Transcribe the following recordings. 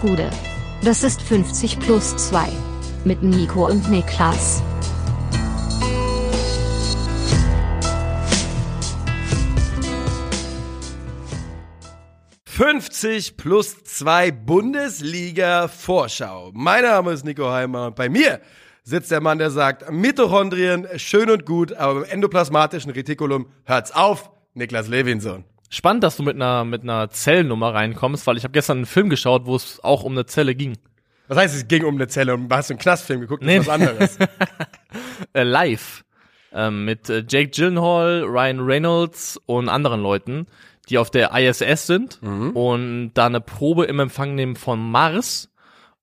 Gude. Das ist 50 plus 2. Mit Nico und Niklas. »50 plus 2 Bundesliga-Vorschau«. Mein Name ist Nico Heimer und bei mir sitzt der Mann, der sagt, Mitochondrien, schön und gut, aber beim endoplasmatischen Retikulum hört's auf, Niklas Levinson. Spannend, dass du mit einer, mit einer Zellennummer reinkommst, weil ich habe gestern einen Film geschaut, wo es auch um eine Zelle ging. Was heißt, es ging um eine Zelle und hast du einen Knastfilm geguckt? Das Nee. ist was anderes. äh, live ähm, mit äh, Jake Gyllenhaal, Ryan Reynolds und anderen Leuten, die auf der ISS sind Mhm. und da eine Probe im Empfang nehmen von Mars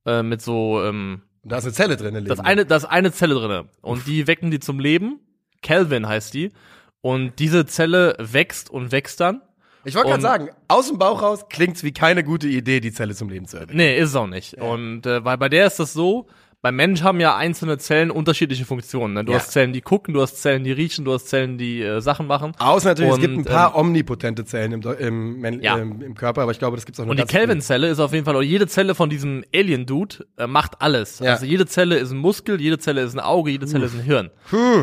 äh, mit so ähm, da ist eine Zelle drin. das eine das eine Zelle drinne und die wecken die zum Leben. Calvin heißt die und diese Zelle wächst und wächst dann. Ich wollte gerade und- sagen, aus dem Bauch raus klingt's wie keine gute Idee, die Zelle zum Leben zu erwecken. Nee, ist es auch nicht. Und äh, weil bei der ist das so, beim Mensch haben ja einzelne Zellen unterschiedliche Funktionen. Ne? Du Ja. hast Zellen, die gucken, du hast Zellen, die riechen, du hast Zellen, die äh, Sachen machen. Außer natürlich, es gibt ein Und, paar omnipotente Zellen im, im, Ja. ähm, im Körper, aber ich glaube, das gibt's auch nur Und die. Kelvin-Zelle ist auf jeden Fall, oder jede Zelle von diesem Alien-Dude äh, macht alles. Ja. Also jede Zelle ist ein Muskel, jede Zelle ist ein Auge, jede Zelle ist ein Hirn.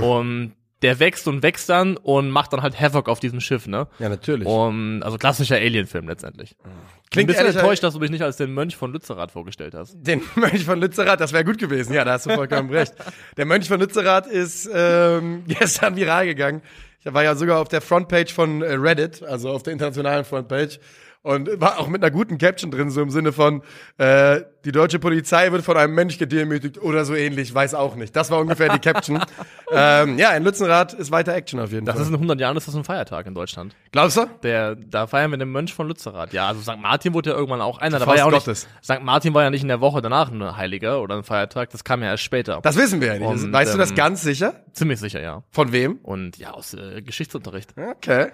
Und der wächst und wächst dann und macht dann halt Havoc auf diesem Schiff, ne? Ja, natürlich. Und, also klassischer Alien-Film letztendlich. Klingt ein bisschen enttäuscht, dass du mich nicht als den Mönch von Lützerath vorgestellt hast. Den Mönch von Lützerath, das wäre gut gewesen. Ja, da hast du vollkommen recht. Der Mönch von Lützerath ist ähm, gestern viral gegangen. Ich war ja sogar auf der Frontpage von äh, Reddit, also auf der internationalen Frontpage. Und war auch mit einer guten Caption drin, so im Sinne von, äh, die deutsche Polizei wird von einem Mönch gedemütigt oder so ähnlich, weiß auch nicht. Das war ungefähr die Caption. ähm, ja, in Lützerath ist weiter Action auf jeden Das Fall. ist in 100 Jahren ist das ein Feiertag in Deutschland. Glaubst du? Der, da feiern wir den Mönch von Lützerath. Ja, also St. Martin wurde ja irgendwann auch einer. Da war ja auch Gottes. nicht, St. Martin war ja nicht in der Woche danach ein Heiliger oder ein Feiertag. Das kam ja erst später. Das wissen wir ja nicht. Und, weißt du das ähm, ganz sicher? Ziemlich sicher, ja. Von wem? Und ja, aus äh, Geschichtsunterricht. Okay.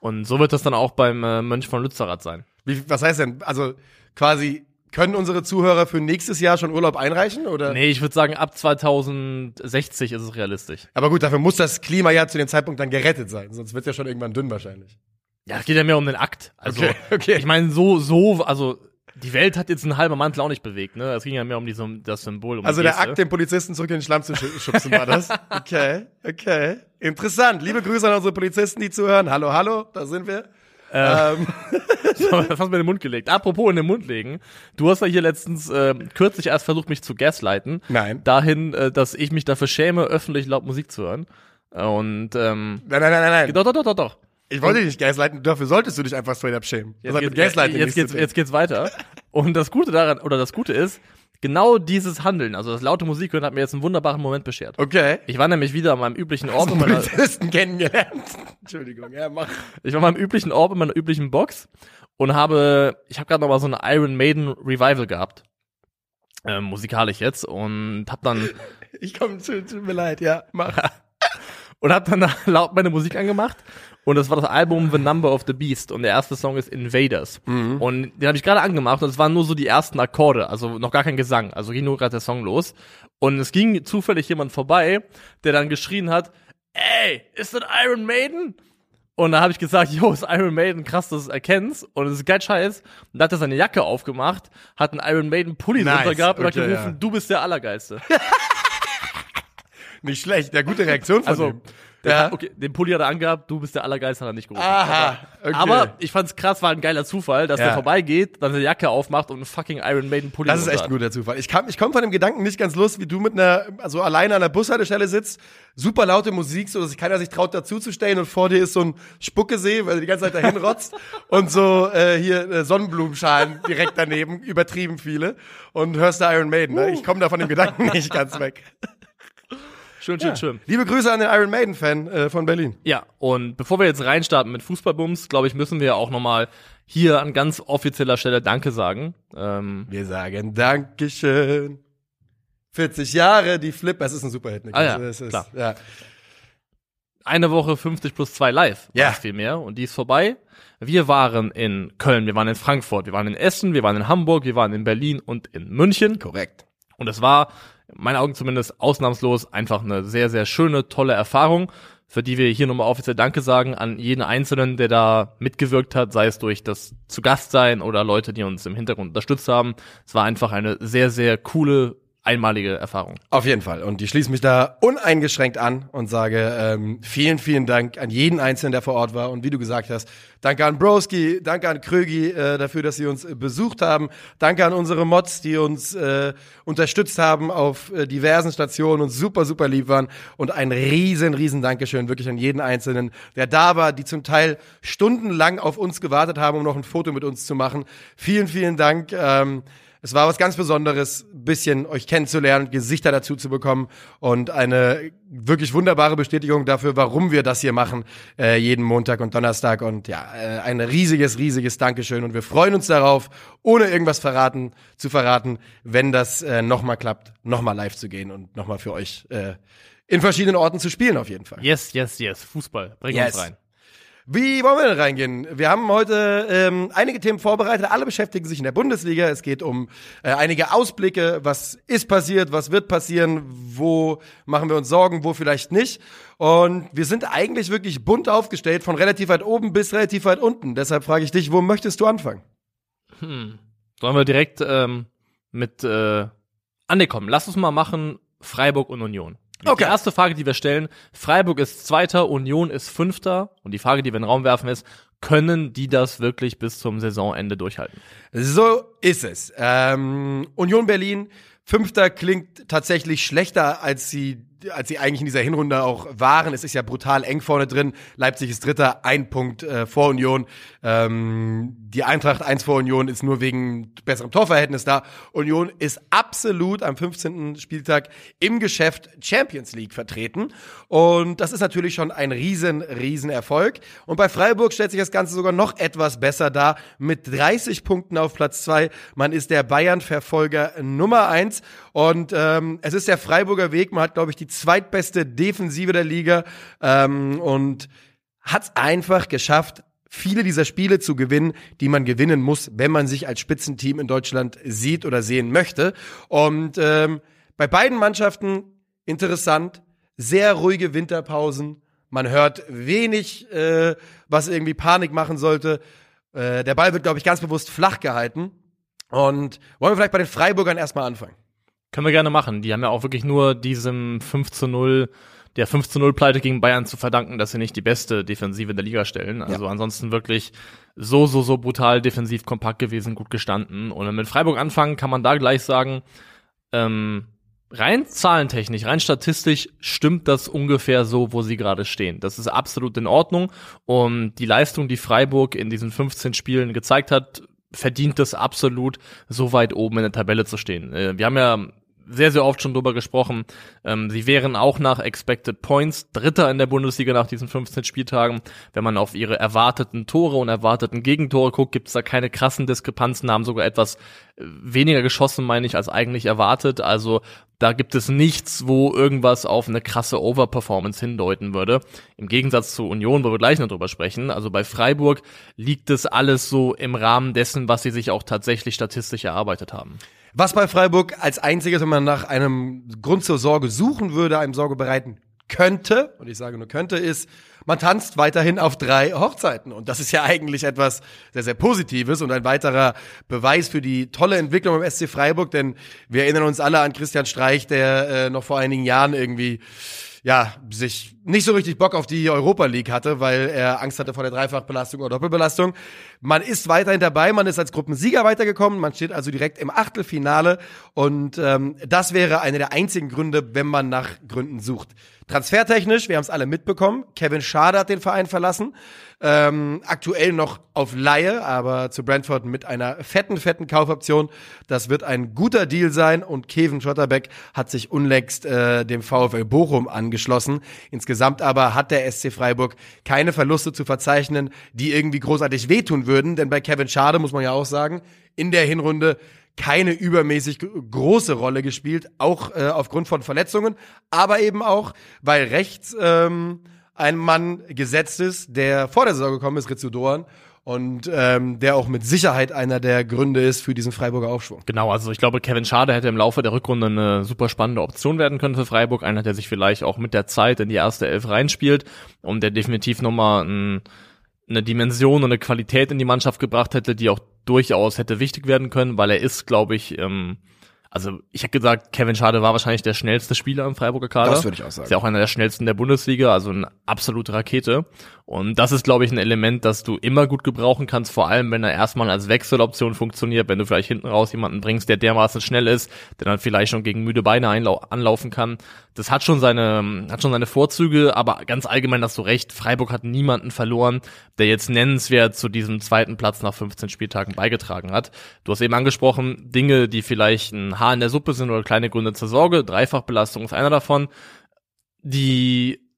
Und so wird das dann auch beim äh, Mönch von Lützerath sein. Wie, was heißt denn? Also quasi können unsere Zuhörer für nächstes Jahr schon Urlaub einreichen oder? Nee, ich würde sagen, ab 2060 ist es realistisch. Aber gut, dafür muss das Klima ja zu dem Zeitpunkt dann gerettet sein, sonst wird ja schon irgendwann dünn wahrscheinlich. Ja, es geht ja mehr um den Akt. Also, Okay, okay. ich meine, so, so, also, die Welt hat jetzt ein halber Mantel auch nicht bewegt, ne? Es ging ja mehr um die, das Symbol. Um Also der. Akt, den Polizisten zurück in den Schlamm zu schu- schubsen, war das? Okay, okay. Interessant. Liebe Grüße an unsere Polizisten, die zuhören. Hallo, hallo, da sind wir. Ähm, das hast du mir in den Mund gelegt. Apropos in den Mund legen. Du hast ja hier letztens äh, kürzlich erst versucht, mich zu gaslighten. Nein. Dahin, äh, dass ich mich dafür schäme, öffentlich laut Musik zu hören. Und ähm, nein, nein, nein, nein, nein. doch, doch, doch, doch, doch. Ich wollte dich nicht gaslighten, dafür solltest du dich einfach straight up schämen. Das Jetzt, hat geht's, mit Gaslighting jetzt, geht's, jetzt geht's weiter. Und das Gute daran, oder das Gute ist, genau dieses Handeln, also das laute Musik hören, hat mir jetzt einen wunderbaren Moment beschert. Okay. Ich war nämlich wieder an meinem üblichen Ort in meiner, Polizisten kennengelernt. Entschuldigung, ja, mach. ich war an meinem üblichen Ort in meiner üblichen Box und habe, ich habe gerade noch mal so eine Iron Maiden Revival gehabt. Ähm, musikalisch jetzt und hab dann Ich komme zu, tut mir leid, ja, mach. und hab dann laut meine Musik angemacht und das war das Album The Number of the Beast und der erste Song ist Invaders und den habe ich gerade angemacht und es waren nur so die ersten Akkorde, also noch gar kein Gesang, also ging nur gerade der Song los und es ging zufällig jemand vorbei, der dann geschrien hat, ey, ist das Iron Maiden? Und da habe ich gesagt, yo, ist Iron Maiden, krass, dass du es erkennst. Und es ist geil scheiß. Und da hat er seine Jacke aufgemacht, hat einen Iron Maiden Pulli Nice, drunter gehabt und hat okay, gerufen, ja. du bist der Allergeilste. Nicht schlecht, ja, gute Reaktion von Also, der, Ja. okay, den Pulli hat er angehabt, du bist der Allergeilste, hat er nicht gerufen. Aha, okay. Aber ich fand's krass, war ein geiler Zufall, dass Ja. der vorbeigeht, dann seine Jacke aufmacht und einen fucking Iron Maiden Pulli Das ist echt ein guter Zufall. Ich, kam, ich komme von dem Gedanken nicht ganz los, wie du mit einer, also alleine an der Bushaltestelle sitzt, super laute Musik, so dass sich keiner sich traut dazuzustellen und vor dir ist so ein Spuckesee, weil du die ganze Zeit dahin rotzt und so äh, hier äh, Sonnenblumenschalen direkt daneben, übertrieben viele und hörst da Iron Maiden. Ne? Ich komme da von dem Gedanken nicht ganz weg. Schön, schön, schön. Liebe Grüße an den Iron Maiden-Fan äh, von Berlin. Ja, und bevor wir jetzt reinstarten mit Fußballbums, glaube ich, müssen wir auch nochmal hier an ganz offizieller Stelle Danke sagen. Ähm, Wir sagen Dankeschön. 40 Jahre, die Flip, es ist ein Superhit. Niklas. Ah ja, es ist, klar. ja. eine Woche 50 plus 2 live, Ja. ja. viel mehr, und die ist vorbei. Wir waren in Köln, wir waren in Frankfurt, wir waren in Essen, wir waren in Hamburg, wir waren in Berlin und in München. Korrekt. Und es war, meinen Augen zumindest, ausnahmslos einfach eine sehr, sehr schöne, tolle Erfahrung. für die wir hier nochmal offiziell Danke sagen an jeden Einzelnen, der da mitgewirkt hat, sei es durch das zu Gast sein oder Leute, die uns im Hintergrund unterstützt haben. Es war einfach eine sehr, sehr coole einmalige Erfahrung. Auf jeden Fall. Und ich schließe mich da uneingeschränkt an und sage ähm, vielen, vielen Dank an jeden Einzelnen, der vor Ort war. Und wie du gesagt hast, danke an Broski, danke an Krögi äh, dafür, dass sie uns äh, besucht haben. Danke an unsere Mods, die uns äh, unterstützt haben auf äh, diversen Stationen und super, super lieb waren. Und ein riesen, riesen Dankeschön wirklich an jeden Einzelnen, der da war, die zum Teil stundenlang auf uns gewartet haben, um noch ein Foto mit uns zu machen. Vielen, vielen Dank. Ähm, es war was ganz Besonderes, bisschen euch kennenzulernen, Gesichter dazu zu bekommen und eine wirklich wunderbare Bestätigung dafür, warum wir das hier machen, äh, jeden Montag und Donnerstag. Und ja, äh, ein riesiges, riesiges Dankeschön. Und wir freuen uns darauf, ohne irgendwas verraten, zu verraten, wenn das äh, nochmal klappt, nochmal live zu gehen und nochmal für euch äh, in verschiedenen Orten zu spielen, auf jeden Fall. Yes, yes, yes. Fußball. Bring Yes. uns rein. Wie wollen wir denn reingehen? Wir haben heute ähm, einige Themen vorbereitet. Alle beschäftigen sich in der Bundesliga. Es geht um äh, einige Ausblicke. Was ist passiert? Was wird passieren? Wo machen wir uns Sorgen? Wo vielleicht nicht? Und wir sind eigentlich wirklich bunt aufgestellt, von relativ weit oben bis relativ weit unten. Deshalb frage ich dich, wo möchtest du anfangen? Sollen wir direkt ähm, mit äh, ankommen? Lass uns mal machen Freiburg und Union. Okay. Die erste Frage, die wir stellen, Freiburg ist Zweiter, Union ist Fünfter. Und die Frage, die wir in den Raum werfen, ist, können die das wirklich bis zum Saisonende durchhalten? So ist es. Ähm, Union Berlin, Fünfter klingt tatsächlich schlechter, als sie, als sie eigentlich in dieser Hinrunde auch waren. Es ist ja brutal eng vorne drin. Leipzig ist Dritter, ein Punkt äh, vor Union. Ähm, die Eintracht eins vor Union ist nur wegen besserem Torverhältnis da. Union ist absolut am 15. Spieltag im Geschäft Champions League vertreten. Und das ist natürlich schon ein riesen, riesen Erfolg. Und bei Freiburg stellt sich das Ganze sogar noch etwas besser dar. Mit 30 Punkten auf Platz zwei. Man ist der Bayern-Verfolger Nummer eins. Und ähm, es ist der Freiburger Weg. Man hat, glaube ich, die zweitbeste Defensive der Liga. Ähm, und hat es einfach geschafft, viele dieser Spiele zu gewinnen, die man gewinnen muss, wenn man sich als Spitzenteam in Deutschland sieht oder sehen möchte. Und ähm, bei beiden Mannschaften interessant, sehr ruhige Winterpausen. Man hört wenig, äh, was irgendwie Panik machen sollte. Äh, der Ball wird, glaube ich, ganz bewusst flach gehalten. Und wollen wir vielleicht bei den Freiburgern erstmal anfangen? Können wir gerne machen. Die haben ja auch wirklich nur diesem 5 zu 0, der 5 zu 0 Pleite gegen Bayern zu verdanken, dass sie nicht die beste Defensive der Liga stellen. Also ansonsten wirklich so, so, so brutal defensiv kompakt gewesen, gut gestanden. Und wenn wir mit Freiburg anfangen, kann man da gleich sagen, ähm, rein zahlentechnisch, rein statistisch stimmt das ungefähr so, wo sie gerade stehen. Das ist absolut in Ordnung. Und die Leistung, die Freiburg in diesen 15 Spielen gezeigt hat, verdient es absolut, so weit oben in der Tabelle zu stehen. Äh, wir haben ja sehr, sehr oft schon drüber gesprochen. Ähm, sie wären auch nach Expected Points Dritter in der Bundesliga nach diesen 15 Spieltagen. Wenn man auf ihre erwarteten Tore und erwarteten Gegentore guckt, gibt es da keine krassen Diskrepanzen, haben sogar etwas äh, weniger geschossen, meine ich, als eigentlich erwartet. Also da gibt es nichts, wo irgendwas auf eine krasse Overperformance hindeuten würde. Im Gegensatz zu Union, wo wir gleich noch drüber sprechen. Also bei Freiburg liegt es alles so im Rahmen dessen, was sie sich auch tatsächlich statistisch erarbeitet haben. Was bei Freiburg als einziges, wenn man nach einem Grund zur Sorge suchen würde, einem Sorge bereiten könnte, und ich sage nur könnte, ist, man tanzt weiterhin auf drei Hochzeiten. Und das ist ja eigentlich etwas sehr, sehr Positives und ein weiterer Beweis für die tolle Entwicklung im SC Freiburg, denn wir erinnern uns alle an Christian Streich, der äh, noch vor einigen Jahren irgendwie ja, sich nicht so richtig Bock auf die Europa League hatte, weil er Angst hatte vor der Dreifachbelastung oder Doppelbelastung. Man ist weiterhin dabei, man ist als Gruppensieger weitergekommen, man steht also direkt im Achtelfinale und ähm, das wäre einer der einzigen Gründe, wenn man nach Gründen sucht. Transfertechnisch, wir haben es alle mitbekommen, Kevin Schade hat den Verein verlassen, ähm, aktuell noch auf Laie, aber zu Brentford mit einer fetten, fetten Kaufoption. Das wird ein guter Deal sein und Kevin Schotterbeck hat sich unlängst äh, dem VfL Bochum angeschlossen. Insgesamt aber hat der SC Freiburg keine Verluste zu verzeichnen, die irgendwie großartig wehtun würden, denn bei Kevin Schade muss man ja auch sagen, in der Hinrunde keine übermäßig große Rolle gespielt, auch äh, aufgrund von Verletzungen, aber eben auch, weil rechts ähm, ein Mann gesetzt ist, der vor der Saison gekommen ist, Ritsu Doan, und ähm, der auch mit Sicherheit einer der Gründe ist für diesen Freiburger Aufschwung. Genau, also ich glaube, Kevin Schade hätte im Laufe der Rückrunde eine super spannende Option werden können für Freiburg. Einer, der sich vielleicht auch mit der Zeit in die erste Elf reinspielt und der definitiv nochmal ein, eine Dimension und eine Qualität in die Mannschaft gebracht hätte, die auch durchaus hätte wichtig werden können, weil er ist, glaube ich, ähm, also ich hätte gesagt, Kevin Schade war wahrscheinlich der schnellste Spieler im Freiburger Kader. Das würde ich auch sagen. Ist ja auch einer der schnellsten der Bundesliga, also eine absolute Rakete. Und das ist, glaube ich, ein Element, das du immer gut gebrauchen kannst, vor allem wenn er erstmal als Wechseloption funktioniert, wenn du vielleicht hinten raus jemanden bringst, der dermaßen schnell ist, der dann vielleicht schon gegen müde Beine anlaufen kann. Das hat schon seine, hat schon seine Vorzüge, aber ganz allgemein hast du recht, Freiburg hat niemanden verloren, der jetzt nennenswert zu diesem zweiten Platz nach 15 Spieltagen beigetragen hat. Du hast eben angesprochen, Dinge, die vielleicht ein Haar in der Suppe sind oder kleine Gründe zur Sorge. Dreifachbelastung ist einer davon. Die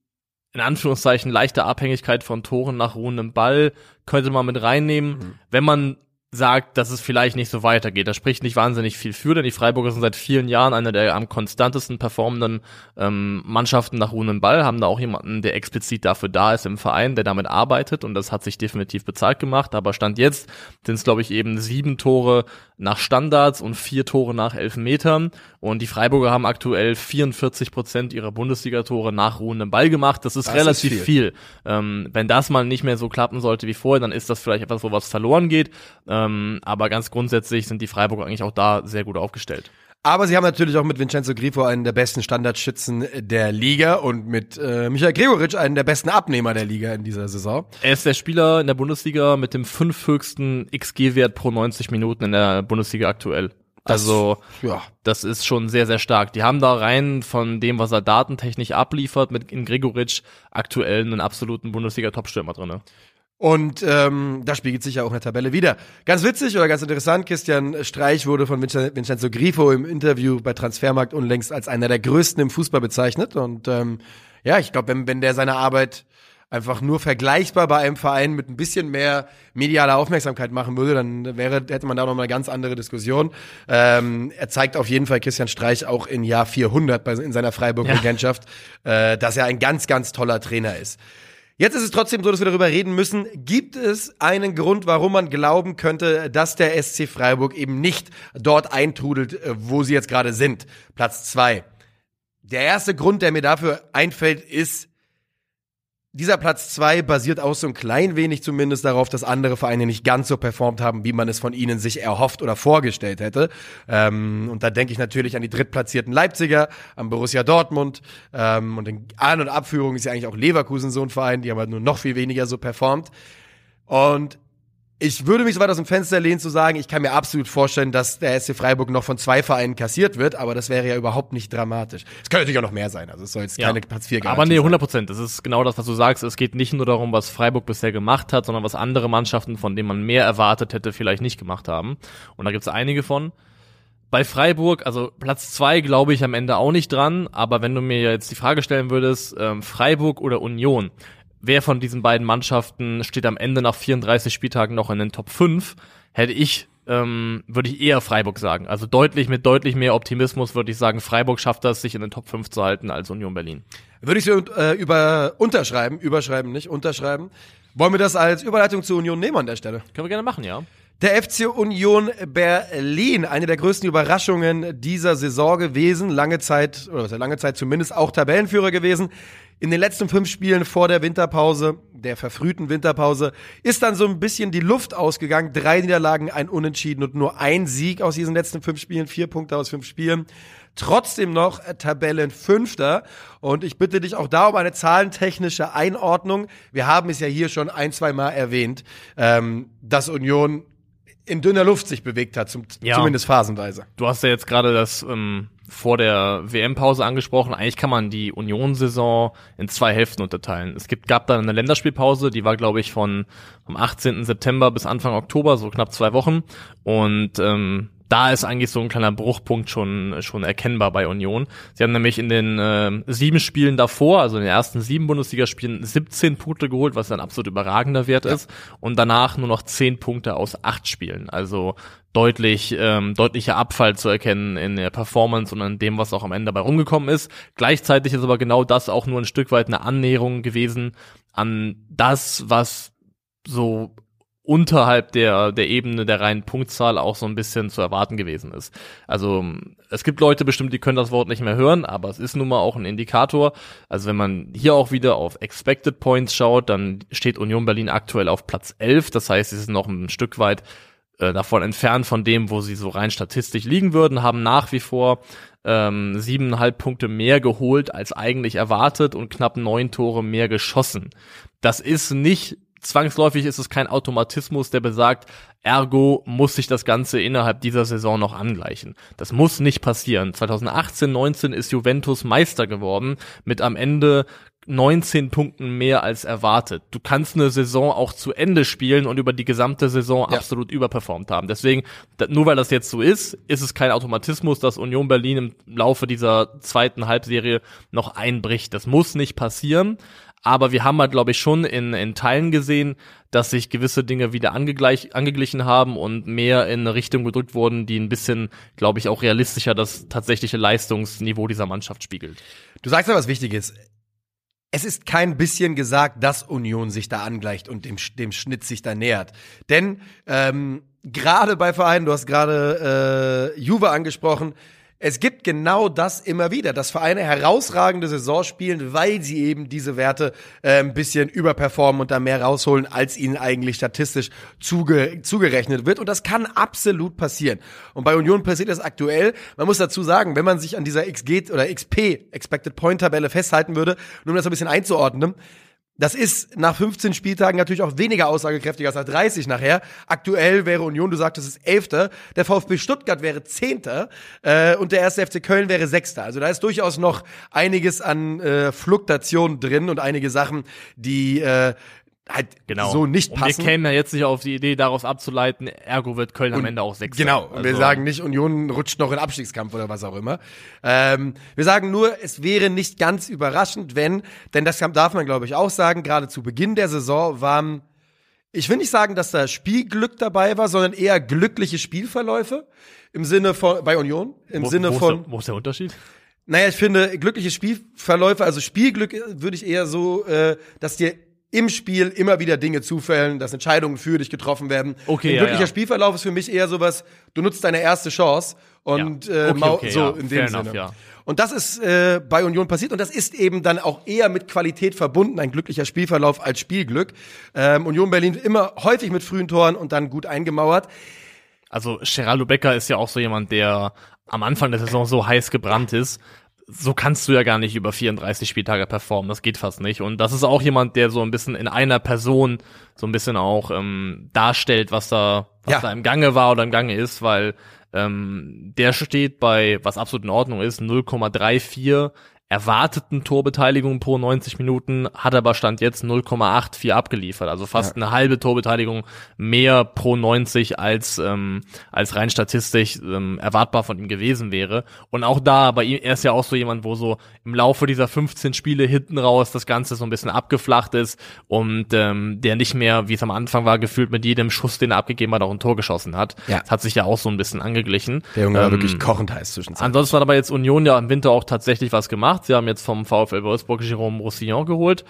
in Anführungszeichen leichte Abhängigkeit von Toren nach ruhendem Ball könnte man mit reinnehmen, mhm. wenn man sagt, dass es vielleicht nicht so weitergeht. Da spricht nicht wahnsinnig viel für, denn die Freiburger sind seit vielen Jahren eine der am konstantesten performenden ähm, Mannschaften nach ruhendem Ball, haben da auch jemanden, der explizit dafür da ist im Verein, der damit arbeitet und das hat sich definitiv bezahlt gemacht. Aber Stand jetzt sind es, glaube ich, eben sieben Tore nach Standards und vier Tore nach Elfmetern und die Freiburger haben aktuell 44 Prozent ihrer Bundesligatore nach ruhendem Ball gemacht. Das ist das relativ ist viel. viel. Ähm, wenn das mal nicht mehr so klappen sollte wie vorher, dann ist das vielleicht etwas, wo was verloren geht. Ähm, aber ganz grundsätzlich sind die Freiburger eigentlich auch da sehr gut aufgestellt. Aber sie haben natürlich auch mit Vincenzo Grifo einen der besten Standardschützen der Liga und mit äh, Michael Gregoritsch einen der besten Abnehmer der Liga in dieser Saison. Er ist der Spieler in der Bundesliga mit dem fünfhöchsten XG-Wert pro 90 Minuten in der Bundesliga aktuell. Das, also, ja. das ist schon sehr, sehr stark. Die haben da rein von dem, was er datentechnisch abliefert, mit in Gregoritsch aktuell einen absoluten Bundesliga-Topstürmer drinne. Und ähm, das spiegelt sich ja auch in der Tabelle wieder. Ganz witzig oder ganz interessant, Christian Streich wurde von Vincenzo Grifo im Interview bei Transfermarkt unlängst als einer der größten im Fußball bezeichnet. Und ähm, ja, ich glaube, wenn, wenn der seine Arbeit einfach nur vergleichbar bei einem Verein mit ein bisschen mehr medialer Aufmerksamkeit machen würde, dann wäre, hätte man da noch mal eine ganz andere Diskussion. Ähm, er zeigt auf jeden Fall Christian Streich auch in Jahr 400 bei, in seiner Freiburg-Regentschaft, ja. äh, dass er ein ganz, ganz toller Trainer ist. Jetzt ist es trotzdem so, dass wir darüber reden müssen. Gibt es einen Grund, warum man glauben könnte, dass der SC Freiburg eben nicht dort eintrudelt, äh, wo sie jetzt gerade sind? Platz zwei. Der erste Grund, der mir dafür einfällt, ist, dieser Platz zwei basiert auch so ein klein wenig zumindest darauf, dass andere Vereine nicht ganz so performt haben, wie man es von ihnen sich erhofft oder vorgestellt hätte. Ähm, und da denke ich natürlich an die drittplatzierten Leipziger, an Borussia Dortmund ähm, und in An- und Abführung ist ja eigentlich auch Leverkusen so ein Verein, die haben halt nur noch viel weniger so performt. Und ich würde mich so weit aus dem Fenster lehnen zu sagen, ich kann mir absolut vorstellen, dass der SC Freiburg noch von zwei Vereinen kassiert wird, aber das wäre ja überhaupt nicht dramatisch. Es könnte natürlich auch noch mehr sein, also es soll jetzt ja. keine Platz 4 Aber nee, 100 Prozent. Das ist genau das, was du sagst. Es geht nicht nur darum, was Freiburg bisher gemacht hat, sondern was andere Mannschaften, von denen man mehr erwartet hätte, vielleicht nicht gemacht haben. Und da gibt es einige von. Bei Freiburg, also Platz zwei glaube ich am Ende auch nicht dran, aber wenn du mir jetzt die Frage stellen würdest, ähm, Freiburg oder Union, wer von diesen beiden Mannschaften steht am Ende nach 34 Spieltagen noch in den Top 5, hätte ich ähm, würde ich eher Freiburg sagen. Also deutlich mit deutlich mehr Optimismus würde ich sagen, Freiburg schafft das, sich in den Top 5 zu halten als Union Berlin. Würde ich so äh, über unterschreiben, überschreiben nicht, unterschreiben. Wollen wir das als Überleitung zur Union nehmen an der Stelle? Können wir gerne machen, ja. Der FC Union Berlin, eine der größten Überraschungen dieser Saison gewesen, lange Zeit, oder was ja lange Zeit zumindest auch Tabellenführer gewesen. In den letzten fünf Spielen vor der Winterpause, der verfrühten Winterpause, ist dann so ein bisschen die Luft ausgegangen. Drei Niederlagen, ein Unentschieden und nur ein Sieg aus diesen letzten fünf Spielen, vier Punkte aus fünf Spielen. Trotzdem noch Tabellenfünfter. Und ich bitte dich auch da um eine zahlentechnische Einordnung. Wir haben es ja hier schon ein, zwei Mal erwähnt, ähm, dass Union in dünner Luft sich bewegt hat, zum, ja. zumindest phasenweise. Du hast ja jetzt gerade das ähm, vor der WM-Pause angesprochen. Eigentlich kann man die Union-Saison in zwei Hälften unterteilen. Es gibt, gab dann eine Länderspielpause, die war, glaube ich, von vom 18. September bis Anfang Oktober, so knapp zwei Wochen. Und ähm, da ist eigentlich so ein kleiner Bruchpunkt schon, schon erkennbar bei Union. Sie haben nämlich in den äh, sieben Spielen davor, also in den ersten sieben Bundesligaspielen, 17 Punkte geholt, was ein absolut überragender Wert ja. ist. Und danach nur noch 10 Punkte aus acht Spielen. Also deutlich ähm, deutlicher Abfall zu erkennen in der Performance und an dem, was auch am Ende dabei rumgekommen ist. Gleichzeitig ist aber genau das auch nur ein Stück weit eine Annäherung gewesen an das, was so unterhalb der, der Ebene der reinen Punktzahl auch so ein bisschen zu erwarten gewesen ist. Also es gibt Leute bestimmt, die können das Wort nicht mehr hören, aber es ist nun mal auch ein Indikator. Also wenn man hier auch wieder auf Expected Points schaut, dann steht Union Berlin aktuell auf Platz 11. Das heißt, sie sind noch ein Stück weit äh, davon entfernt von dem, wo sie so rein statistisch liegen würden, haben nach wie vor ähm, siebeneinhalb Punkte mehr geholt als eigentlich erwartet und knapp neun Tore mehr geschossen. Das ist nicht zwangsläufig ist es kein Automatismus, der besagt, ergo muss sich das Ganze innerhalb dieser Saison noch angleichen. Das muss nicht passieren. 2018, 19 ist Juventus Meister geworden mit am Ende 19 Punkten mehr als erwartet. Du kannst eine Saison auch zu Ende spielen und über die gesamte Saison ja. absolut überperformt haben. Deswegen, nur weil das jetzt so ist, ist es kein Automatismus, dass Union Berlin im Laufe dieser zweiten Halbserie noch einbricht. Das muss nicht passieren. Aber wir haben halt, glaube ich, schon in, in Teilen gesehen, dass sich gewisse Dinge wieder angegleich, angeglichen haben und mehr in eine Richtung gedrückt wurden, die ein bisschen, glaube ich, auch realistischer das tatsächliche Leistungsniveau dieser Mannschaft spiegelt. Du sagst ja was Wichtiges. Es ist kein bisschen gesagt, dass Union sich da angleicht und dem, dem Schnitt sich da nähert. Denn ähm, gerade bei Vereinen, du hast gerade äh, Juve angesprochen, es gibt genau das immer wieder, dass Vereine herausragende Saison spielen, weil sie eben diese Werte äh, ein bisschen überperformen und da mehr rausholen, als ihnen eigentlich statistisch zuge zugerechnet wird. Und das kann absolut passieren. Und bei Union passiert das aktuell. Man muss dazu sagen, wenn man sich an dieser XG oder XP, Expected Point Tabelle festhalten würde, nur um das ein bisschen einzuordnen, das ist nach 15 Spieltagen natürlich auch weniger aussagekräftig als nach 30 nachher. Aktuell wäre Union, du sagtest, es ist Elfter. Der VfB Stuttgart wäre Zehnter äh, und der erste FC Köln wäre Sechster. Also da ist durchaus noch einiges an äh, Fluktuation drin und einige Sachen, die äh, halt genau. so nicht passen. Und wir kämen ja jetzt nicht auf die Idee, daraus abzuleiten, ergo wird Köln und am Ende auch Sechster. Genau, also. wir sagen nicht, Union rutscht noch in Abstiegskampf oder was auch immer. Ähm, wir sagen nur, es wäre nicht ganz überraschend, wenn, denn das darf man glaube ich auch sagen, gerade zu Beginn der Saison waren, ich will nicht sagen, dass da Spielglück dabei war, sondern eher glückliche Spielverläufe im Sinne von, bei Union, im wo, Sinne wo von. Ist der, wo ist der Unterschied? Naja, ich finde, glückliche Spielverläufe, also Spielglück würde ich eher so, äh, dass dir im Spiel immer wieder Dinge zufällen, dass Entscheidungen für dich getroffen werden. Okay, Ein glücklicher ja, ja. Spielverlauf ist für mich eher sowas, du nutzt deine erste Chance und ja. okay, äh, okay, so in dem Sinne. Enough, und das ist äh, bei Union passiert und das ist eben dann auch eher mit Qualität verbunden, ein glücklicher Spielverlauf als Spielglück. Ähm, Union Berlin immer häufig mit frühen Toren und dann gut eingemauert. Also Geraldo Becker ist ja auch so jemand, der am Anfang der Saison so heiß gebrannt ist, so kannst du ja gar nicht über 34 Spieltage performen. Das geht fast nicht. Und das ist auch jemand, der so ein bisschen in einer Person so ein bisschen auch ähm, darstellt, was da, was ja. da im Gange war oder im Gange ist, weil ähm, der steht bei, was absolut in Ordnung ist, 0,34 erwarteten Torbeteiligung pro 90 Minuten, hat aber Stand jetzt 0,84 abgeliefert. Also fast ja. eine halbe Torbeteiligung mehr pro 90 als, ähm, als rein statistisch ähm, erwartbar von ihm gewesen wäre. Und auch da, bei ihm, er ist ja auch so jemand, wo so im Laufe dieser 15 Spiele hinten raus das Ganze so ein bisschen abgeflacht ist und ähm, der nicht mehr, wie es am Anfang war, gefühlt mit jedem Schuss, den er abgegeben hat, auch ein Tor geschossen hat. Ja. Das hat sich ja auch so ein bisschen angeglichen. Der Junge ähm, war wirklich kochend heiß zwischen Ansonsten hat aber jetzt Union ja im Winter auch tatsächlich was gemacht gemacht. Sie haben jetzt vom VfL Wolfsburg Jérôme Roussillon geholt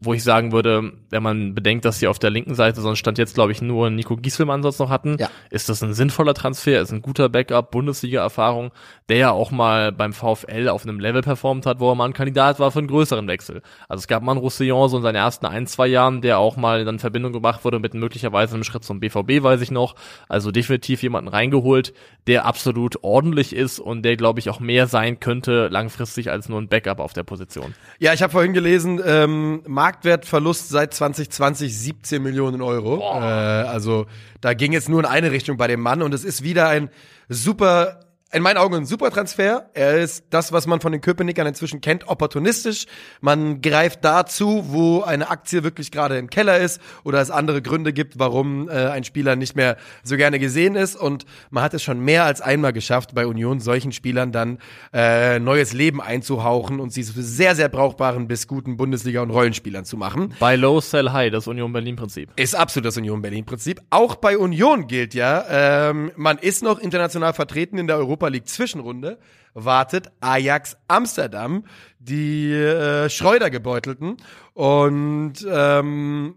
wo ich sagen würde, wenn man bedenkt, dass sie auf der linken Seite sonst stand jetzt, glaube ich, nur Nico Gieswillmann sonst noch hatten, ja. ist das ein sinnvoller Transfer, ist ein guter Backup, Bundesliga-Erfahrung, der ja auch mal beim VfL auf einem Level performt hat, wo er mal ein Kandidat war für einen größeren Wechsel. Also es gab mal einen Roussillon so in seinen ersten ein, zwei Jahren, der auch mal dann in Verbindung gebracht wurde mit möglicherweise einem Schritt zum BVB, weiß ich noch. Also definitiv jemanden reingeholt, der absolut ordentlich ist und der, glaube ich, auch mehr sein könnte langfristig als nur ein Backup auf der Position. Ja, ich habe vorhin gelesen, ähm, Marktwertverlust seit 2020 17 Millionen Euro. Äh, also da ging es nur in eine Richtung bei dem Mann und es ist wieder ein super in meinen Augen ein super Transfer. Er ist das, was man von den Köpenickern inzwischen kennt, opportunistisch. Man greift dazu, wo eine Aktie wirklich gerade im Keller ist oder es andere Gründe gibt, warum äh, ein Spieler nicht mehr so gerne gesehen ist. Und man hat es schon mehr als einmal geschafft, bei Union solchen Spielern dann äh, neues Leben einzuhauchen und sie zu sehr, sehr brauchbaren bis guten Bundesliga- und Rollenspielern zu machen. Bei Low Sell High, das Union Berlin-Prinzip. Ist absolut das Union Berlin-Prinzip. Auch bei Union gilt ja, ähm, man ist noch international vertreten in der Europa Europa League Zwischenrunde wartet Ajax Amsterdam, die äh, Schreuder gebeutelten. Und ähm,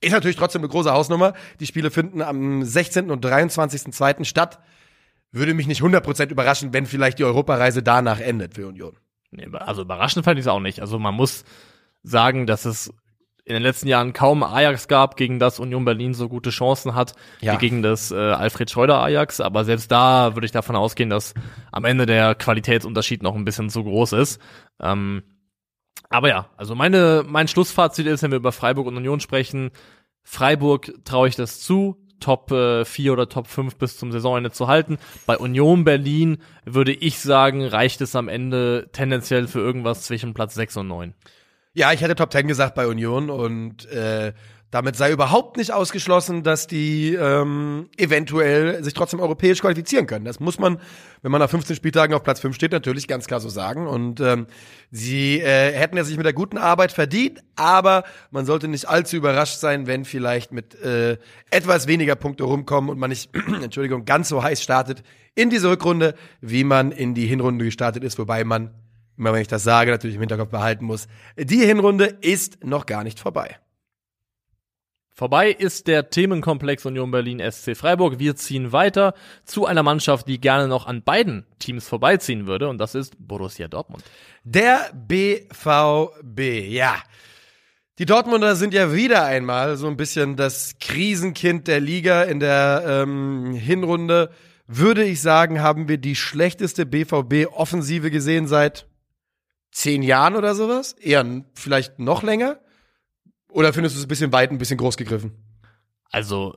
Ist natürlich trotzdem eine große Hausnummer. Die Spiele finden am 16. und 23.2. statt. Würde mich nicht 100% überraschen, wenn vielleicht die Europareise danach endet für Union. Also überraschend fand ich es auch nicht. Also man muss sagen, dass es in den letzten Jahren kaum Ajax gab, gegen das Union Berlin so gute Chancen hat, Ja. wie gegen das äh, Alfred Schreuder Ajax. Aber selbst da würde ich davon ausgehen, dass am Ende der Qualitätsunterschied noch ein bisschen zu groß ist. Ähm, aber ja, also meine, mein Schlussfazit ist, wenn wir über Freiburg und Union sprechen, Freiburg traue ich das zu, Top äh, 4 oder Top 5 bis zum Saisonende zu halten. Bei Union Berlin würde ich sagen, reicht es am Ende tendenziell für irgendwas zwischen Platz 6 und 9. Ja, ich hätte Top 10 gesagt bei Union und äh, damit sei überhaupt nicht ausgeschlossen, dass die ähm, eventuell sich trotzdem europäisch qualifizieren können. Das muss man, wenn man nach 15 Spieltagen auf Platz 5 steht, natürlich ganz klar so sagen. Und ähm, sie äh, hätten es sich mit der guten Arbeit verdient, aber man sollte nicht allzu überrascht sein, wenn vielleicht mit äh, etwas weniger Punkte rumkommen und man nicht, Entschuldigung, ganz so heiß startet in diese Rückrunde, wie man in die Hinrunde gestartet ist, wobei man immer wenn ich das sage, natürlich im Hinterkopf behalten muss. Die Hinrunde ist noch gar nicht vorbei. Vorbei ist der Themenkomplex Union Berlin SC Freiburg. Wir ziehen weiter zu einer Mannschaft, die gerne noch an beiden Teams vorbeiziehen würde, und das ist Borussia Dortmund. Der BVB, ja. Die Dortmunder sind ja wieder einmal so ein bisschen das Krisenkind der Liga. In der ähm, Hinrunde würde ich sagen, haben wir die schlechteste BVB-Offensive gesehen seit zehn Jahren oder sowas. Eher vielleicht noch länger. Oder findest du es ein bisschen weit, ein bisschen groß gegriffen? Also,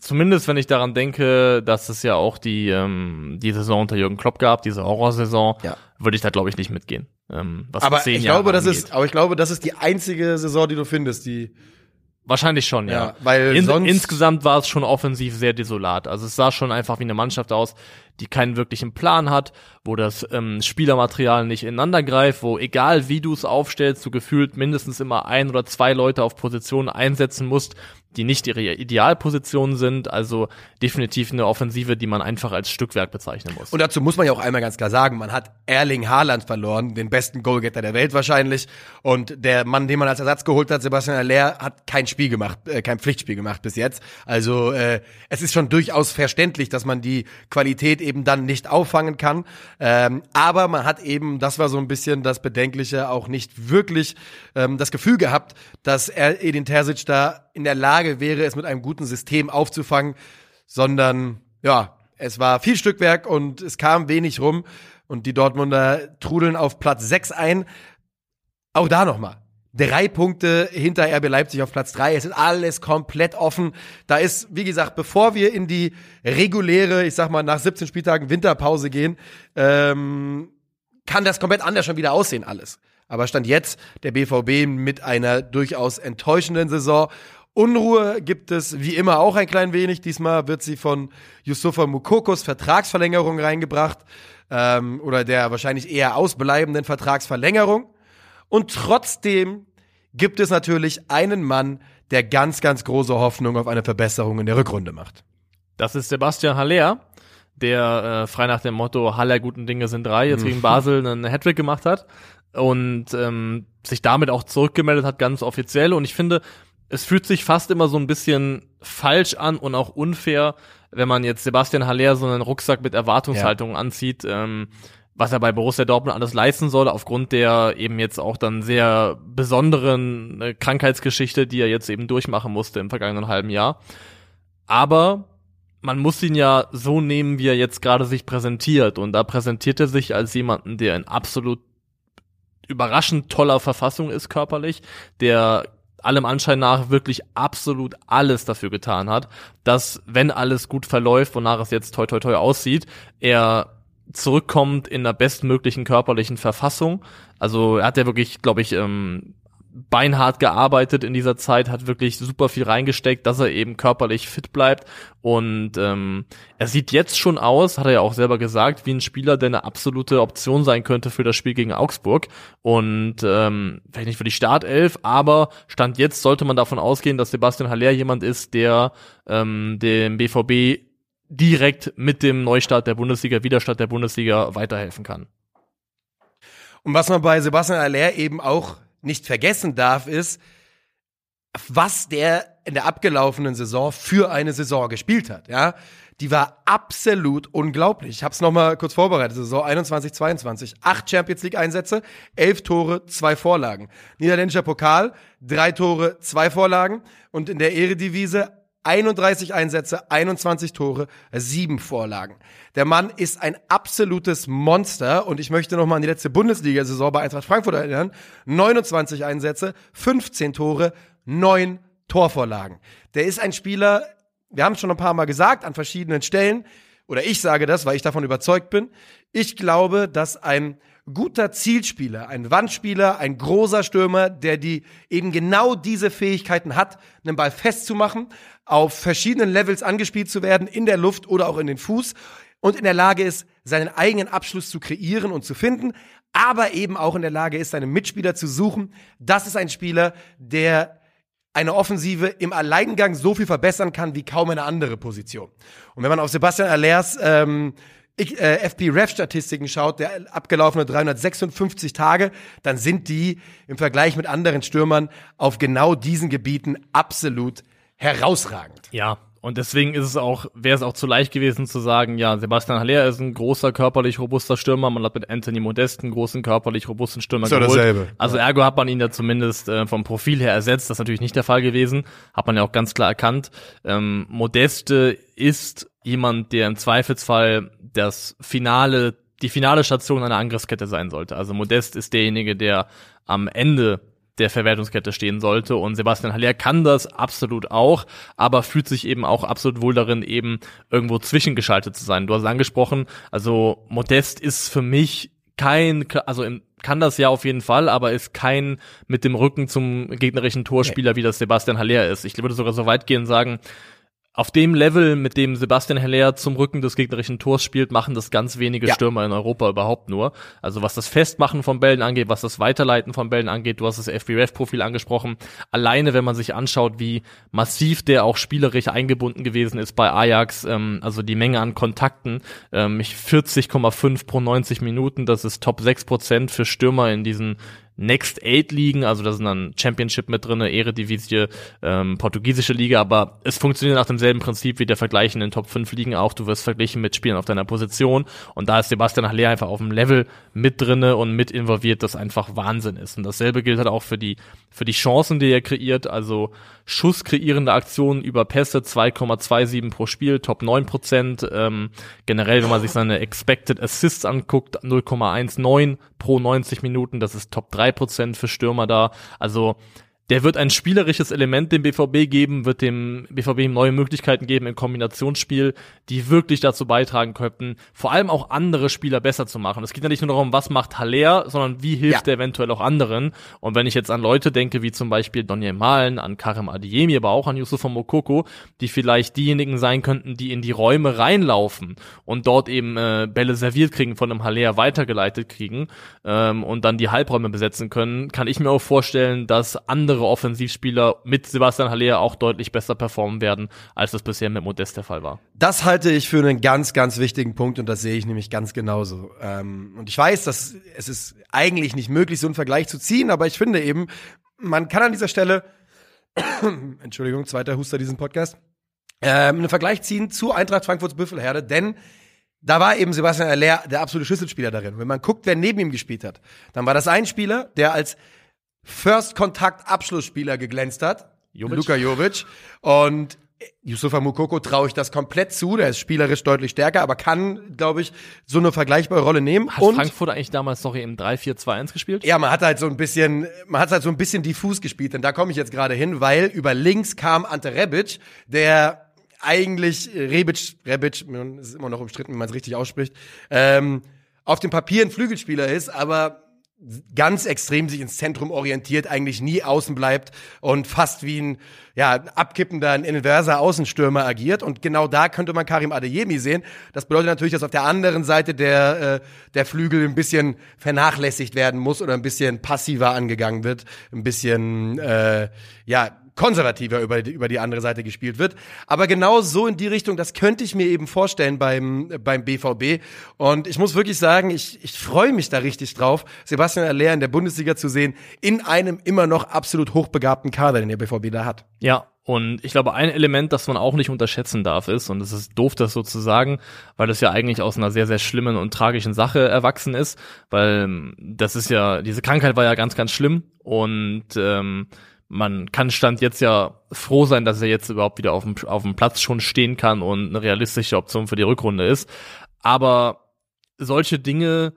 zumindest wenn ich daran denke, dass es ja auch die, ähm, die Saison unter Jürgen Klopp gab, diese Horrorsaison, Ja. würde ich da, glaube ich, nicht mitgehen. Ähm, was Aber zehn ich Jahre glaube, das ist, aber ich glaube, das ist die einzige Saison, die du findest, die Wahrscheinlich schon, ja. Ja, weil In, sonst- insgesamt war es schon offensiv sehr desolat. Also es sah schon einfach wie eine Mannschaft aus, die keinen wirklichen Plan hat, wo das ähm, Spielermaterial nicht ineinander greift, wo egal wie du es aufstellst, du gefühlt mindestens immer ein oder zwei Leute auf Positionen einsetzen musst, die nicht ihre Idealpositionen sind. Also definitiv eine Offensive, die man einfach als Stückwerk bezeichnen muss. Und dazu muss man ja auch einmal ganz klar sagen, man hat Erling Haaland verloren, den besten Goalgetter der Welt wahrscheinlich. Und der Mann, den man als Ersatz geholt hat, Sebastian Aller, hat kein Spiel gemacht, äh, kein Pflichtspiel gemacht bis jetzt. Also äh, es ist schon durchaus verständlich, dass man die Qualität eben dann nicht auffangen kann. Ähm, aber man hat eben, das war so ein bisschen das Bedenkliche, auch nicht wirklich ähm, das Gefühl gehabt, dass er Edin Terzic da in der Lage wäre, es mit einem guten System aufzufangen, sondern ja, es war viel Stückwerk und es kam wenig rum und die Dortmunder trudeln auf Platz 6 ein. Auch da nochmal. Drei Punkte hinter RB Leipzig auf Platz drei. Es ist alles komplett offen. Da ist, wie gesagt, bevor wir in die reguläre, ich sag mal, nach 17 Spieltagen Winterpause gehen, ähm, kann das komplett anders schon wieder aussehen, alles. Aber stand jetzt der BVB mit einer durchaus enttäuschenden Saison. Unruhe gibt es wie immer auch ein klein wenig. Diesmal wird sie von Yusufa Mukokos Vertragsverlängerung reingebracht ähm, oder der wahrscheinlich eher ausbleibenden Vertragsverlängerung. Und trotzdem gibt es natürlich einen Mann, der ganz, ganz große Hoffnung auf eine Verbesserung in der Rückrunde macht. Das ist Sebastian Haller, der äh, frei nach dem Motto Haller guten Dinge sind drei jetzt gegen Basel einen Hattrick gemacht hat und ähm, sich damit auch zurückgemeldet hat, ganz offiziell. Und ich finde, es fühlt sich fast immer so ein bisschen falsch an und auch unfair, wenn man jetzt Sebastian Haller so einen Rucksack mit Erwartungshaltung anzieht. Ähm, was er bei Borussia Dortmund alles leisten soll, aufgrund der eben jetzt auch dann sehr besonderen äh, Krankheitsgeschichte, die er jetzt eben durchmachen musste im vergangenen halben Jahr. Aber man muss ihn ja so nehmen, wie er jetzt gerade sich präsentiert. Und da präsentiert er sich als jemanden, der in absolut überraschend toller Verfassung ist körperlich, der allem Anschein nach wirklich absolut alles dafür getan hat, dass, wenn alles gut verläuft, wonach es jetzt toi toi toi aussieht, er zurückkommt in der bestmöglichen körperlichen Verfassung. Also er hat ja wirklich, glaube ich, ähm, beinhart gearbeitet in dieser Zeit, hat wirklich super viel reingesteckt, dass er eben körperlich fit bleibt. Und ähm, er sieht jetzt schon aus, hat er ja auch selber gesagt, wie ein Spieler, der eine absolute Option sein könnte für das Spiel gegen Augsburg. Und ähm, vielleicht nicht für die Startelf, aber Stand jetzt sollte man davon ausgehen, dass Sebastian Haller jemand ist, der ähm, dem BVB direkt mit dem Neustart der Bundesliga, Widerstart der Bundesliga weiterhelfen kann. Und was man bei Sebastian Aller eben auch nicht vergessen darf, ist, was der in der abgelaufenen Saison für eine Saison gespielt hat, ja, die war absolut unglaublich. Ich habe es nochmal kurz vorbereitet. Saison 21, 22. Acht Champions League Einsätze, elf Tore, zwei Vorlagen. Niederländischer Pokal, drei Tore, zwei Vorlagen. Und in der Eredivise 31 Einsätze, 21 Tore, sieben Vorlagen. Der Mann ist ein absolutes Monster und ich möchte noch mal an die letzte Bundesliga-Saison bei Eintracht Frankfurt erinnern. 29 Einsätze, 15 Tore, neun Torvorlagen. Der ist ein Spieler, wir haben es schon ein paar Mal gesagt, an verschiedenen Stellen, oder ich sage das, weil ich davon überzeugt bin. Ich glaube, dass ein guter Zielspieler, ein Wandspieler, ein großer Stürmer, der die eben genau diese Fähigkeiten hat, einen Ball festzumachen, auf verschiedenen Levels angespielt zu werden, in der Luft oder auch in den Fuß und in der Lage ist, seinen eigenen Abschluss zu kreieren und zu finden, aber eben auch in der Lage ist, seine Mitspieler zu suchen. Das ist ein Spieler, der eine Offensive im Alleingang so viel verbessern kann wie kaum eine andere Position. Und wenn man auf Sebastian Allers ähm, äh, FP-Ref-Statistiken schaut, der abgelaufene 356 Tage, dann sind die im Vergleich mit anderen Stürmern auf genau diesen Gebieten absolut herausragend. Ja, und deswegen ist es auch, wäre es auch zu leicht gewesen zu sagen, ja, Sebastian Haller ist ein großer, körperlich robuster Stürmer. Man hat mit Anthony Modest einen großen, körperlich robusten Stürmer so geholt. Dasselbe. Also ergo hat man ihn ja zumindest äh, vom Profil her ersetzt. Das ist natürlich nicht der Fall gewesen. Hat man ja auch ganz klar erkannt. Ähm, Modeste ist jemand, der im Zweifelsfall das finale, die finale Station einer Angriffskette sein sollte. Also Modest ist derjenige, der am Ende der Verwertungskette stehen sollte. Und Sebastian Haller kann das absolut auch, aber fühlt sich eben auch absolut wohl darin, eben irgendwo zwischengeschaltet zu sein. Du hast angesprochen, also Modest ist für mich kein, also im, kann das ja auf jeden Fall, aber ist kein mit dem Rücken zum gegnerischen Torspieler, wie das Sebastian Haller ist. Ich würde sogar so weit gehen sagen, auf dem Level, mit dem Sebastian Heller zum Rücken des gegnerischen Tors spielt, machen das ganz wenige ja. Stürmer in Europa überhaupt nur. Also was das Festmachen von Bällen angeht, was das Weiterleiten von Bällen angeht, du hast das FBRF-Profil angesprochen. Alleine, wenn man sich anschaut, wie massiv der auch spielerisch eingebunden gewesen ist bei Ajax, ähm, also die Menge an Kontakten, ähm, 40,5 pro 90 Minuten, das ist Top 6 Prozent für Stürmer in diesen Next Eight Ligen, also da sind dann Championship mit drinne, Eredivisie, ähm, portugiesische Liga, aber es funktioniert nach demselben Prinzip wie der Vergleich in den Top 5 Ligen auch. Du wirst verglichen mit Spielen auf deiner Position und da ist Sebastian Haller einfach auf dem Level mit drinne und mit involviert, das einfach Wahnsinn ist. Und dasselbe gilt halt auch für die, für die Chancen, die er kreiert, also schusskreierende Aktionen über Pässe 2,27 pro Spiel, Top 9 Prozent. Ähm, generell, wenn man sich seine Expected Assists anguckt, 0,19 pro 90 Minuten, das ist Top 3 Prozent für Stürmer da. Also der wird ein spielerisches Element dem BVB geben, wird dem BVB neue Möglichkeiten geben im Kombinationsspiel, die wirklich dazu beitragen könnten, vor allem auch andere Spieler besser zu machen. Es geht ja nicht nur darum, was macht Haller, sondern wie hilft ja. er eventuell auch anderen. Und wenn ich jetzt an Leute denke, wie zum Beispiel Donny Malen, an Karim Adiemi, aber auch an Yusuf Mokoko, die vielleicht diejenigen sein könnten, die in die Räume reinlaufen und dort eben äh, Bälle serviert kriegen, von einem Haller weitergeleitet kriegen ähm, und dann die Halbräume besetzen können, kann ich mir auch vorstellen, dass andere andere Offensivspieler mit Sebastian Haller auch deutlich besser performen werden, als das bisher mit Modest der Fall war. Das halte ich für einen ganz, ganz wichtigen Punkt und das sehe ich nämlich ganz genauso. Ähm, und ich weiß, dass es ist eigentlich nicht möglich, so einen Vergleich zu ziehen, aber ich finde eben, man kann an dieser Stelle, Entschuldigung, zweiter Huster diesen Podcast, ähm, einen Vergleich ziehen zu Eintracht Frankfurts Büffelherde, denn da war eben Sebastian Aller der absolute Schlüsselspieler darin. Wenn man guckt, wer neben ihm gespielt hat, dann war das ein Spieler, der als First-Kontakt-Abschlussspieler geglänzt hat. Jovic. Luka Jovic. Und Yusufa Mukoko traue ich das komplett zu. Der ist spielerisch deutlich stärker, aber kann, glaube ich, so eine vergleichbare Rolle nehmen. Hat und Frankfurt eigentlich damals noch im 3-4-2-1 gespielt? Ja, man hat halt so ein bisschen, man hat halt so ein bisschen diffus gespielt. Denn da komme ich jetzt gerade hin, weil über links kam Ante Rebic, der eigentlich Rebic, Rebic, ist immer noch umstritten, wie man es richtig ausspricht, ähm, auf dem Papier ein Flügelspieler ist, aber ganz extrem sich ins Zentrum orientiert, eigentlich nie außen bleibt und fast wie ein ja, abkippender, ein inverser Außenstürmer agiert. Und genau da könnte man Karim Adeyemi sehen. Das bedeutet natürlich, dass auf der anderen Seite der, äh, der Flügel ein bisschen vernachlässigt werden muss oder ein bisschen passiver angegangen wird, ein bisschen, äh, ja, konservativer über, über die andere Seite gespielt wird. Aber genau so in die Richtung, das könnte ich mir eben vorstellen beim, beim BVB. Und ich muss wirklich sagen, ich, ich freue mich da richtig drauf, Sebastian Aller in der Bundesliga zu sehen, in einem immer noch absolut hochbegabten Kader, den der BVB da hat. Ja, und ich glaube, ein Element, das man auch nicht unterschätzen darf, ist, und es ist doof, das so zu sagen, weil das ja eigentlich aus einer sehr, sehr schlimmen und tragischen Sache erwachsen ist, weil ähm, das ist ja, diese Krankheit war ja ganz, ganz schlimm und ähm, man kann Stand jetzt ja froh sein, dass er jetzt überhaupt wieder auf dem, auf dem Platz schon stehen kann und eine realistische Option für die Rückrunde ist. Aber solche Dinge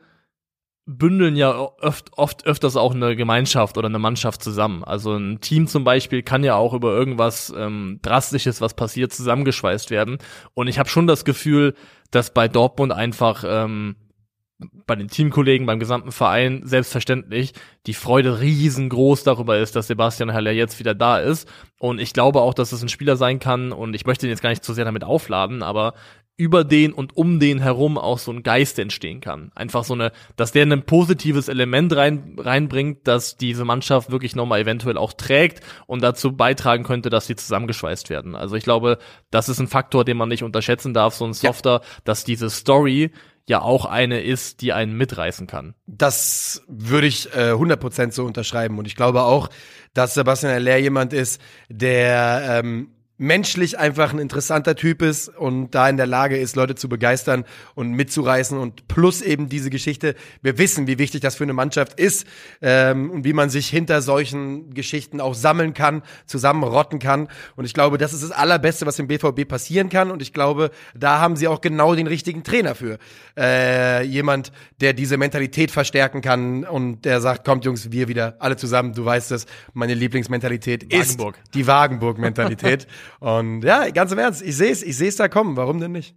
bündeln ja oft, oft öfters auch eine Gemeinschaft oder eine Mannschaft zusammen. Also ein Team zum Beispiel kann ja auch über irgendwas ähm, Drastisches, was passiert, zusammengeschweißt werden. Und ich habe schon das Gefühl, dass bei Dortmund einfach ähm, bei den Teamkollegen, beim gesamten Verein selbstverständlich die Freude riesengroß darüber ist, dass Sebastian Haller jetzt wieder da ist. Und ich glaube auch, dass es ein Spieler sein kann, und ich möchte ihn jetzt gar nicht zu sehr damit aufladen, aber über den und um den herum auch so ein Geist entstehen kann. Einfach so eine, dass der ein positives Element rein, reinbringt, dass diese Mannschaft wirklich nochmal eventuell auch trägt und dazu beitragen könnte, dass sie zusammengeschweißt werden. Also ich glaube, das ist ein Faktor, den man nicht unterschätzen darf, so ein Softer, ja. dass diese Story ja auch eine ist, die einen mitreißen kann. Das würde ich äh, 100% so unterschreiben. Und ich glaube auch, dass Sebastian Aller jemand ist, der ähm, menschlich einfach ein interessanter Typ ist und da in der Lage ist, Leute zu begeistern und mitzureißen und plus eben diese Geschichte. Wir wissen, wie wichtig das für eine Mannschaft ist ähm, und wie man sich hinter solchen Geschichten auch sammeln kann, zusammenrotten kann. Und ich glaube, das ist das Allerbeste, was im BVB passieren kann. Und ich glaube, da haben sie auch genau den richtigen Trainer für. Äh, jemand, der diese Mentalität verstärken kann und der sagt, kommt Jungs, wir wieder alle zusammen. Du weißt es, meine Lieblingsmentalität Wagenburg. ist die Wagenburg-Mentalität. Und ja, ganz im Ernst, ich sehe es, ich sehe es da kommen. Warum denn nicht?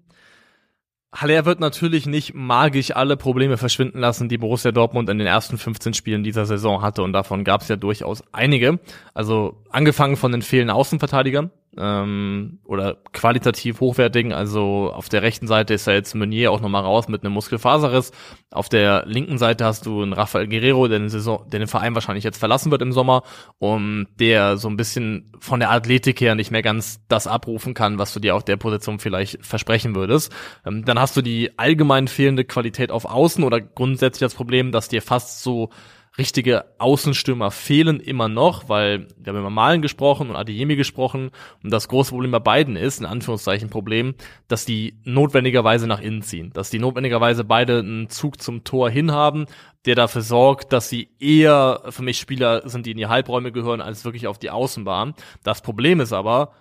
Haller wird natürlich nicht magisch alle Probleme verschwinden lassen, die Borussia Dortmund in den ersten 15 Spielen dieser Saison hatte. Und davon gab es ja durchaus einige. Also angefangen von den fehlenden Außenverteidigern ähm, oder qualitativ hochwertigen. Also auf der rechten Seite ist ja jetzt Meunier auch nochmal raus mit einem Muskelfaserriss. Auf der linken Seite hast du einen Rafael Guerrero, der den, Saison, der den Verein wahrscheinlich jetzt verlassen wird im Sommer und der so ein bisschen von der Athletik her nicht mehr ganz das abrufen kann, was du dir auf der Position vielleicht versprechen würdest. Ähm, dann hast du die allgemein fehlende Qualität auf Außen oder grundsätzlich das Problem, dass dir fast so richtige Außenstürmer fehlen immer noch, weil wir haben über Malen gesprochen und Adeyemi gesprochen und das große Problem bei beiden ist, in Anführungszeichen Problem, dass die notwendigerweise nach innen ziehen, dass die notwendigerweise beide einen Zug zum Tor hinhaben, der dafür sorgt, dass sie eher für mich Spieler sind, die in die Halbräume gehören, als wirklich auf die Außenbahn. Das Problem ist aber,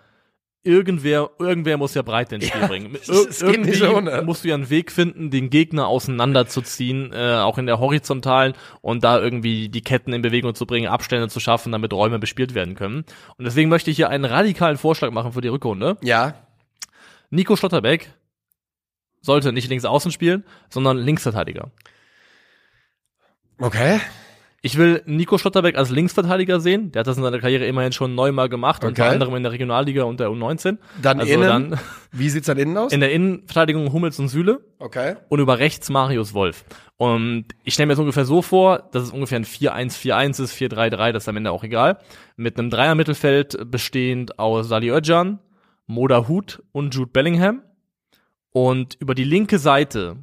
irgendwer, irgendwer muss ja breit ins Spiel ja, bringen. Ir irgendwie schon, ne? musst du ja einen Weg finden, den Gegner auseinanderzuziehen, äh, auch in der horizontalen und da irgendwie die Ketten in Bewegung zu bringen, Abstände zu schaffen, damit Räume bespielt werden können. Und deswegen möchte ich hier einen radikalen Vorschlag machen für die Rückrunde. Ja. Nico Schlotterbeck sollte nicht links außen spielen, sondern Linksverteidiger. Okay. Ich will Nico Schlotterbeck als Linksverteidiger sehen. Der hat das in seiner Karriere immerhin schon neunmal gemacht, okay. unter anderem in der Regionalliga und der U19. Dann also innen. Dann, Wie sieht's dann innen aus? In der Innenverteidigung Hummels und Süle. Okay. Und über rechts Marius Wolf. Und ich stelle mir das ungefähr so vor, dass es ungefähr ein 4-1-4-1 ist, 4-3-3, das ist am Ende auch egal. Mit einem Dreier-Mittelfeld bestehend aus Sali Özcan, Moda Hut und Jude Bellingham. Und über die linke Seite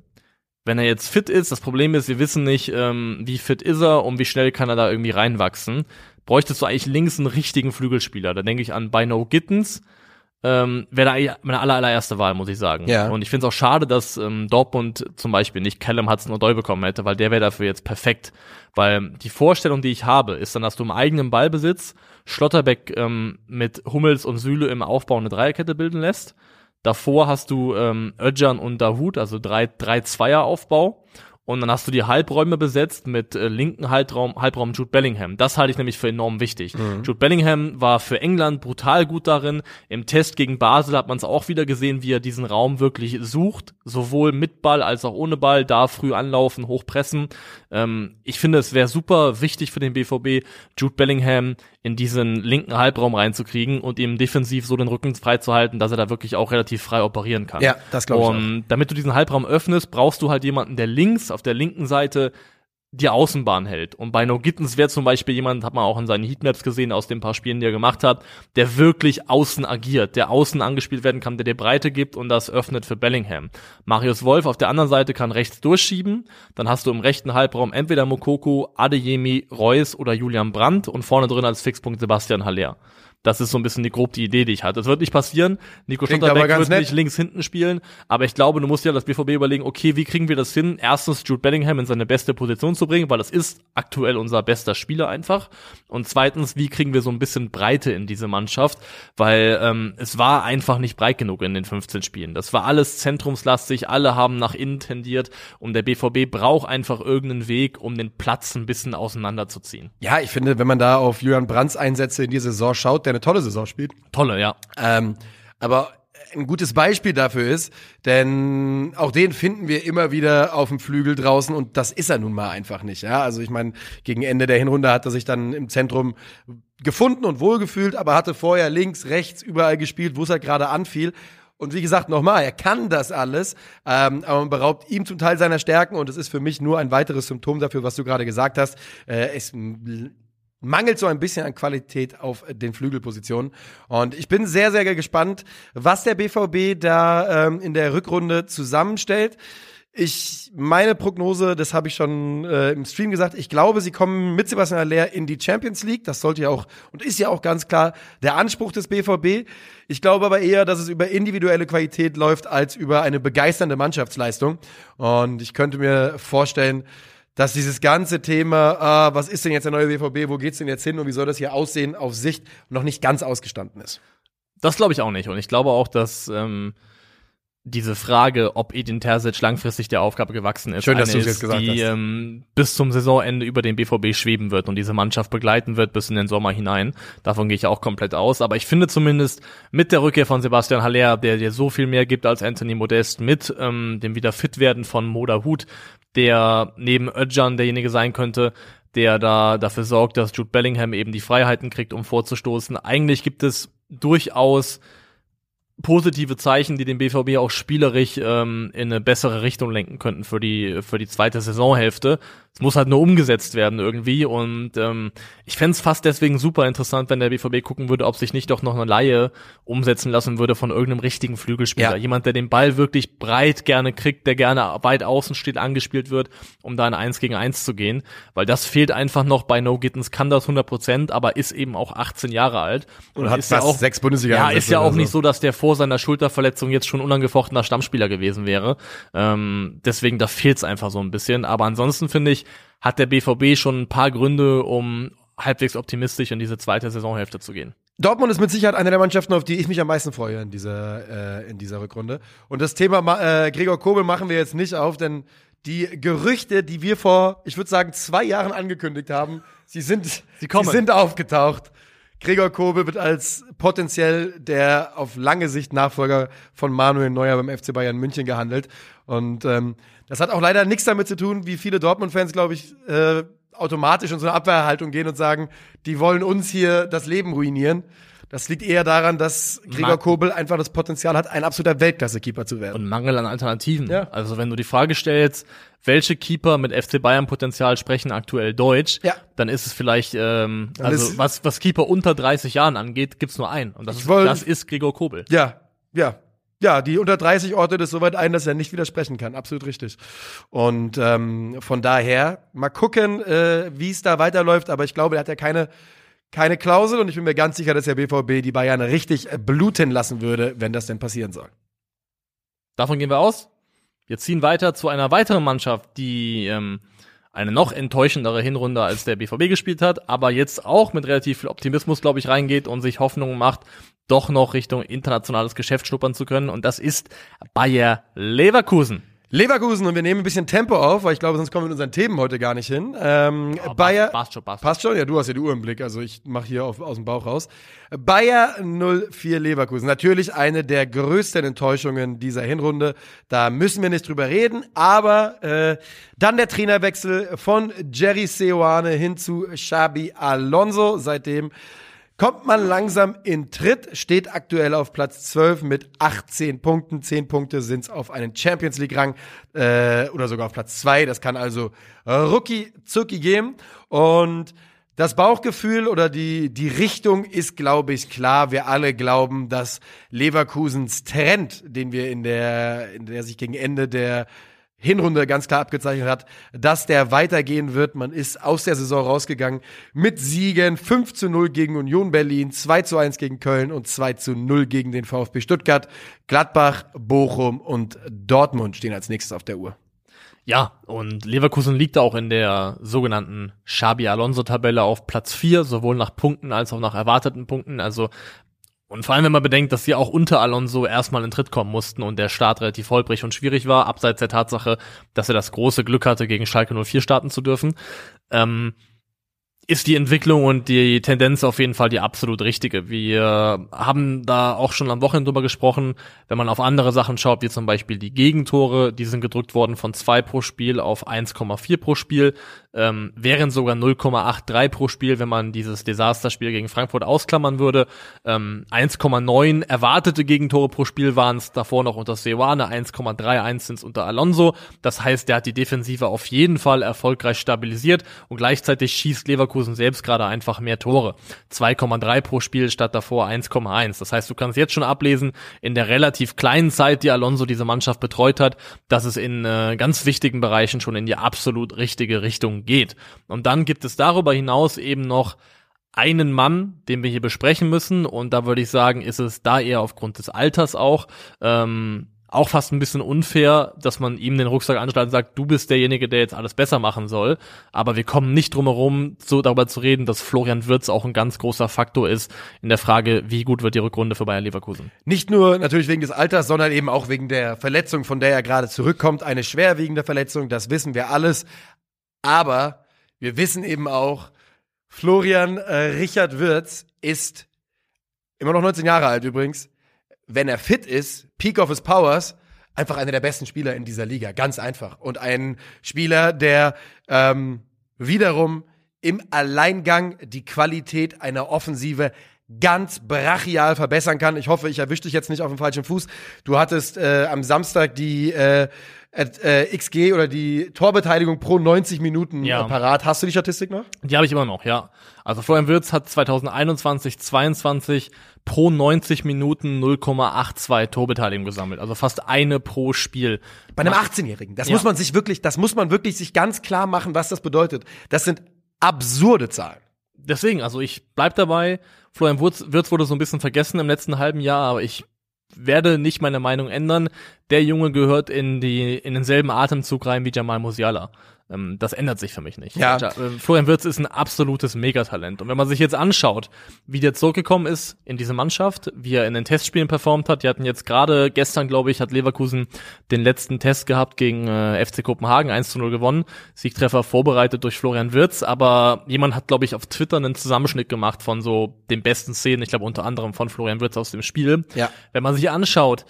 wenn er jetzt fit ist, das Problem ist, wir wissen nicht, ähm, wie fit ist er und wie schnell kann er da irgendwie reinwachsen. Bräuchtest du eigentlich links einen richtigen Flügelspieler? Da denke ich an Bino Gittens. Ähm, Wäre da eigentlich meine aller, allererste Wahl, muss ich sagen. Ja. Und ich finde es auch schade, dass ähm, Dortmund zum Beispiel nicht Callum Hudson-Odoi bekommen hätte, weil der wäre dafür jetzt perfekt. Weil die Vorstellung, die ich habe, ist dann, dass du im eigenen Ballbesitz Schlotterbeck ähm, mit Hummels und Süle im Aufbau eine Dreierkette bilden lässt Davor hast du ähm, Özcan und Dahut, also drei, drei Zweier-Aufbau. Und dann hast du die Halbräume besetzt mit äh, linken Halbraum, Halbraum Jude Bellingham. Das halte ich nämlich für enorm wichtig. Mhm. Jude Bellingham war für England brutal gut darin. Im Test gegen Basel hat man es auch wieder gesehen, wie er diesen Raum wirklich sucht. Sowohl mit Ball als auch ohne Ball. Da früh anlaufen, hochpressen. Ähm, ich finde, es wäre super wichtig für den BVB, Jude Bellingham in diesen linken Halbraum reinzukriegen und ihm defensiv so den Rücken frei zu halten, dass er da wirklich auch relativ frei operieren kann. Ja, das glaube ich. Und auch. damit du diesen Halbraum öffnest, brauchst du halt jemanden, der links auf der linken Seite die Außenbahn hält. Und bei No Gittens wäre zum Beispiel jemand, hat man auch in seinen Heatmaps gesehen, aus den paar Spielen, die er gemacht hat, der wirklich außen agiert, der außen angespielt werden kann, der dir Breite gibt und das öffnet für Bellingham. Marius Wolf auf der anderen Seite kann rechts durchschieben, dann hast du im rechten Halbraum entweder Mokoko, Adeyemi, Reus oder Julian Brandt und vorne drin als Fixpunkt Sebastian Haller. Das ist so ein bisschen die grob die Idee, die ich hatte. Das wird nicht passieren. Nico Schlotterbeck wird nett. nicht links hinten spielen, aber ich glaube, du musst ja das BVB überlegen, okay, wie kriegen wir das hin? Erstens Jude Bellingham in seine beste Position zu bringen, weil das ist aktuell unser bester Spieler einfach. Und zweitens, wie kriegen wir so ein bisschen Breite in diese Mannschaft? Weil ähm, es war einfach nicht breit genug in den 15 Spielen. Das war alles zentrumslastig, alle haben nach innen tendiert und der BVB braucht einfach irgendeinen Weg, um den Platz ein bisschen auseinanderzuziehen. Ja, ich finde, wenn man da auf Julian Brands Einsätze in die Saison schaut, der eine tolle Saison spielt, Tolle, ja. Ähm, aber ein gutes Beispiel dafür ist, denn auch den finden wir immer wieder auf dem Flügel draußen und das ist er nun mal einfach nicht. Ja, also ich meine, gegen Ende der Hinrunde hat er sich dann im Zentrum gefunden und wohlgefühlt, aber hatte vorher links, rechts überall gespielt, wo es halt gerade anfiel. Und wie gesagt, nochmal, er kann das alles, ähm, aber man beraubt ihm zum Teil seiner Stärken und es ist für mich nur ein weiteres Symptom dafür, was du gerade gesagt hast. Äh, es mangelt so ein bisschen an Qualität auf den Flügelpositionen. Und ich bin sehr, sehr gespannt, was der BVB da ähm, in der Rückrunde zusammenstellt. Ich, meine Prognose, das habe ich schon äh, im Stream gesagt, ich glaube, sie kommen mit Sebastian Aller in die Champions League. Das sollte ja auch und ist ja auch ganz klar der Anspruch des BVB. Ich glaube aber eher, dass es über individuelle Qualität läuft, als über eine begeisternde Mannschaftsleistung. Und ich könnte mir vorstellen, dass dieses ganze Thema, ah, was ist denn jetzt der neue BVB, wo geht's denn jetzt hin und wie soll das hier aussehen, auf Sicht noch nicht ganz ausgestanden ist. Das glaube ich auch nicht. Und ich glaube auch, dass ähm, diese Frage, ob Edin Terzic langfristig der Aufgabe gewachsen ist, Schön, dass eine ist, gesagt die hast. ähm, bis zum Saisonende über den BVB schweben wird und diese Mannschaft begleiten wird bis in den Sommer hinein. Davon gehe ich auch komplett aus. Aber ich finde zumindest mit der Rückkehr von Sebastian Haller, der dir so viel mehr gibt als Anthony Modest, mit ähm, dem wieder fit werden von Moda Hut, der neben Özcan derjenige sein könnte, der da dafür sorgt, dass Jude Bellingham eben die Freiheiten kriegt, um vorzustoßen. Eigentlich gibt es durchaus positive Zeichen, die den BVB auch spielerisch ähm, in eine bessere Richtung lenken könnten für die für die zweite Saisonhälfte. Es muss halt nur umgesetzt werden irgendwie und ähm, ich fänd's fast deswegen super interessant, wenn der BVB gucken würde, ob sich nicht doch noch eine Laie umsetzen lassen würde von irgendeinem richtigen Flügelspieler. Ja. Jemand, der den Ball wirklich breit gerne kriegt, der gerne weit außen steht, angespielt wird, um da in 1 gegen 1 zu gehen. Weil das fehlt einfach noch bei No Gittens, kann das 100 Prozent, aber ist eben auch 18 Jahre alt. Und hat ist ja fast auch, sechs Bundesliga Ja, ist ja auch nicht so, dass der vor seiner Schulterverletzung jetzt schon unangefochtener Stammspieler gewesen wäre. Ähm, deswegen, da fehlt's einfach so ein bisschen. Aber ansonsten finde ich, hat der BVB schon ein paar Gründe, um halbwegs optimistisch in diese zweite Saisonhälfte zu gehen. Dortmund ist mit Sicherheit eine der Mannschaften, auf die ich mich am meisten freue in dieser, äh, in dieser Rückrunde. Und das Thema ma- äh, Gregor Kobel machen wir jetzt nicht auf, denn die Gerüchte, die wir vor, ich würde sagen, zwei Jahren angekündigt haben, sie sind, sie, kommen. sind aufgetaucht. Gregor Kobel wird als potenziell der auf lange Sicht Nachfolger von Manuel Neuer beim FC Bayern München gehandelt. Und ähm, das hat auch leider nichts damit zu tun, wie viele Dortmund-Fans, glaube ich, äh, automatisch in so eine Abwehrhaltung gehen und sagen, die wollen uns hier das Leben ruinieren. Das liegt eher daran, dass Gregor Mag- Kobel einfach das Potenzial hat, ein absoluter Weltklasse-Keeper zu werden. Und Mangel an Alternativen. Ja. Also wenn du die Frage stellst, welche Keeper mit FC Bayern Potenzial sprechen aktuell Deutsch, Ja. dann ist es vielleicht, ähm, Dann also was, was Keeper unter 30 Jahren angeht, gibt's nur einen. Und das, ist, wollt- das ist Gregor Kobel. Ja, ja. Ja, die unter 30 ordnet es so weit ein, dass er nicht widersprechen kann. Absolut richtig. Und ähm, von daher, mal gucken, äh, wie es da weiterläuft. Aber ich glaube, er hat ja keine, keine Klausel und ich bin mir ganz sicher, dass der BVB die Bayern richtig äh, bluten lassen würde, wenn das denn passieren soll. Davon gehen wir aus. Wir ziehen weiter zu einer weiteren Mannschaft, die ähm, eine noch enttäuschendere Hinrunde als der BVB gespielt hat, aber jetzt auch mit relativ viel Optimismus, glaube ich, reingeht und sich Hoffnung macht, doch noch Richtung internationales Geschäft schnuppern zu können. Und das ist Bayer Leverkusen. Leverkusen und wir nehmen ein bisschen Tempo auf, weil ich glaube, sonst kommen wir mit unseren Themen heute gar nicht hin. Ähm, Bayer, Passt schon, passt schon. Passt schon? Ja, du hast ja die Uhr im Blick, also ich mache hier auf, aus dem Bauch raus. Bayer 04 Leverkusen. Natürlich eine der größten Enttäuschungen dieser Hinrunde. Da müssen wir nicht drüber reden, aber äh, dann der Trainerwechsel von Jerry Seoane hin zu Xabi Alonso. Seitdem kommt man langsam in Tritt, steht aktuell auf Platz 12 mit 18 Punkten. 10 Punkte sind es auf einen Champions League-Rang äh, oder sogar auf Platz 2. Das kann also Rookie Zucki geben. Und das Bauchgefühl oder die, die Richtung ist, glaube ich, klar. Wir alle glauben, dass Leverkusens Trend, den wir in der, in der sich gegen Ende der Hinrunde ganz klar abgezeichnet hat, dass der weitergehen wird. Man ist aus der Saison rausgegangen mit Siegen 5 zu 0 gegen Union Berlin, 2 zu 1 gegen Köln und 2 zu 0 gegen den VfB Stuttgart. Gladbach, Bochum und Dortmund stehen als nächstes auf der Uhr. Ja, und Leverkusen liegt auch in der sogenannten Xabi Alonso-Tabelle auf Platz 4, sowohl nach Punkten als auch nach erwarteten Punkten. Also und vor allem, wenn man bedenkt, dass sie auch unter Alonso erstmal in Tritt kommen mussten und der Start relativ holprig und schwierig war, abseits der Tatsache, dass er das große Glück hatte, gegen Schalke 04 starten zu dürfen. Ähm, ist die Entwicklung und die Tendenz auf jeden Fall die absolut richtige. Wir haben da auch schon am Wochenende drüber gesprochen, wenn man auf andere Sachen schaut, wie zum Beispiel die Gegentore, die sind gedrückt worden von zwei pro Spiel auf 1,4 pro Spiel, ähm, wären sogar 0,83 pro Spiel, wenn man dieses Desasterspiel gegen Frankfurt ausklammern würde. Ähm, 1,9 erwartete Gegentore pro Spiel waren es davor noch unter Seoane, 1,31 sind es unter Alonso. Das heißt, der hat die Defensive auf jeden Fall erfolgreich stabilisiert und gleichzeitig schießt Leverkusen Leverkusen selbst gerade einfach mehr Tore. 2,3 pro Spiel statt davor 1,1. Das heißt, du kannst jetzt schon ablesen, in der relativ kleinen Zeit, die Alonso diese Mannschaft betreut hat, dass es in äh, ganz wichtigen Bereichen schon in die absolut richtige Richtung geht. Und dann gibt es darüber hinaus eben noch einen Mann, den wir hier besprechen müssen. Und da würde ich sagen, ist es da eher aufgrund des Alters auch. Ähm, auch fast ein bisschen unfair, dass man ihm den Rucksack anschneidet und sagt, du bist derjenige, der jetzt alles besser machen soll. Aber wir kommen nicht drum herum, so darüber zu reden, dass Florian Wirtz auch ein ganz großer Faktor ist in der Frage, wie gut wird die Rückrunde für Bayern Leverkusen. Nicht nur natürlich wegen des Alters, sondern eben auch wegen der Verletzung, von der er gerade zurückkommt. Eine schwerwiegende Verletzung, das wissen wir alles. Aber wir wissen eben auch, Florian äh, Richard Wirtz ist immer noch 19 Jahre alt übrigens, wenn er fit ist, Peak of his Powers, einfach einer der besten Spieler in dieser Liga. Ganz einfach. Und ein Spieler, der ähm, wiederum im Alleingang die Qualität einer Offensive ganz brachial verbessern kann. Ich hoffe, ich erwische dich jetzt nicht auf dem falschen Fuß. Du hattest äh, am Samstag die äh, äh, XG oder die Torbeteiligung pro 90 Minuten Ja. äh, parat. Hast du die Statistik noch? Die habe ich immer noch, ja. Also Florian Wirtz hat 2021, 22 pro 90 Minuten 0,82 Torbeteiligung gesammelt. Also fast eine pro Spiel. Bei einem 18-Jährigen. Das Ja. muss man sich wirklich, das muss man wirklich sich ganz klar machen, was das bedeutet. Das sind absurde Zahlen. Deswegen, also ich bleib dabei. Florian Wirtz, Wirtz wurde so ein bisschen vergessen im letzten halben Jahr, aber ich werde nicht meine Meinung ändern. Der Junge gehört in die in denselben Atemzug rein wie Jamal Musiala. Ähm, das ändert sich für mich nicht. Ja. Äh, Florian Wirtz ist ein absolutes Megatalent. Und wenn man sich jetzt anschaut, wie der zurückgekommen ist in diese Mannschaft, wie er in den Testspielen performt hat, die hatten jetzt gerade gestern, glaube ich, hat Leverkusen den letzten Test gehabt gegen äh, FC Kopenhagen, 1 zu 0 gewonnen. Siegtreffer vorbereitet durch Florian Wirtz, aber jemand hat, glaube ich, auf Twitter einen Zusammenschnitt gemacht von so den besten Szenen, ich glaube unter anderem von Florian Wirtz aus dem Spiel. Ja. Wenn man sich anschaut,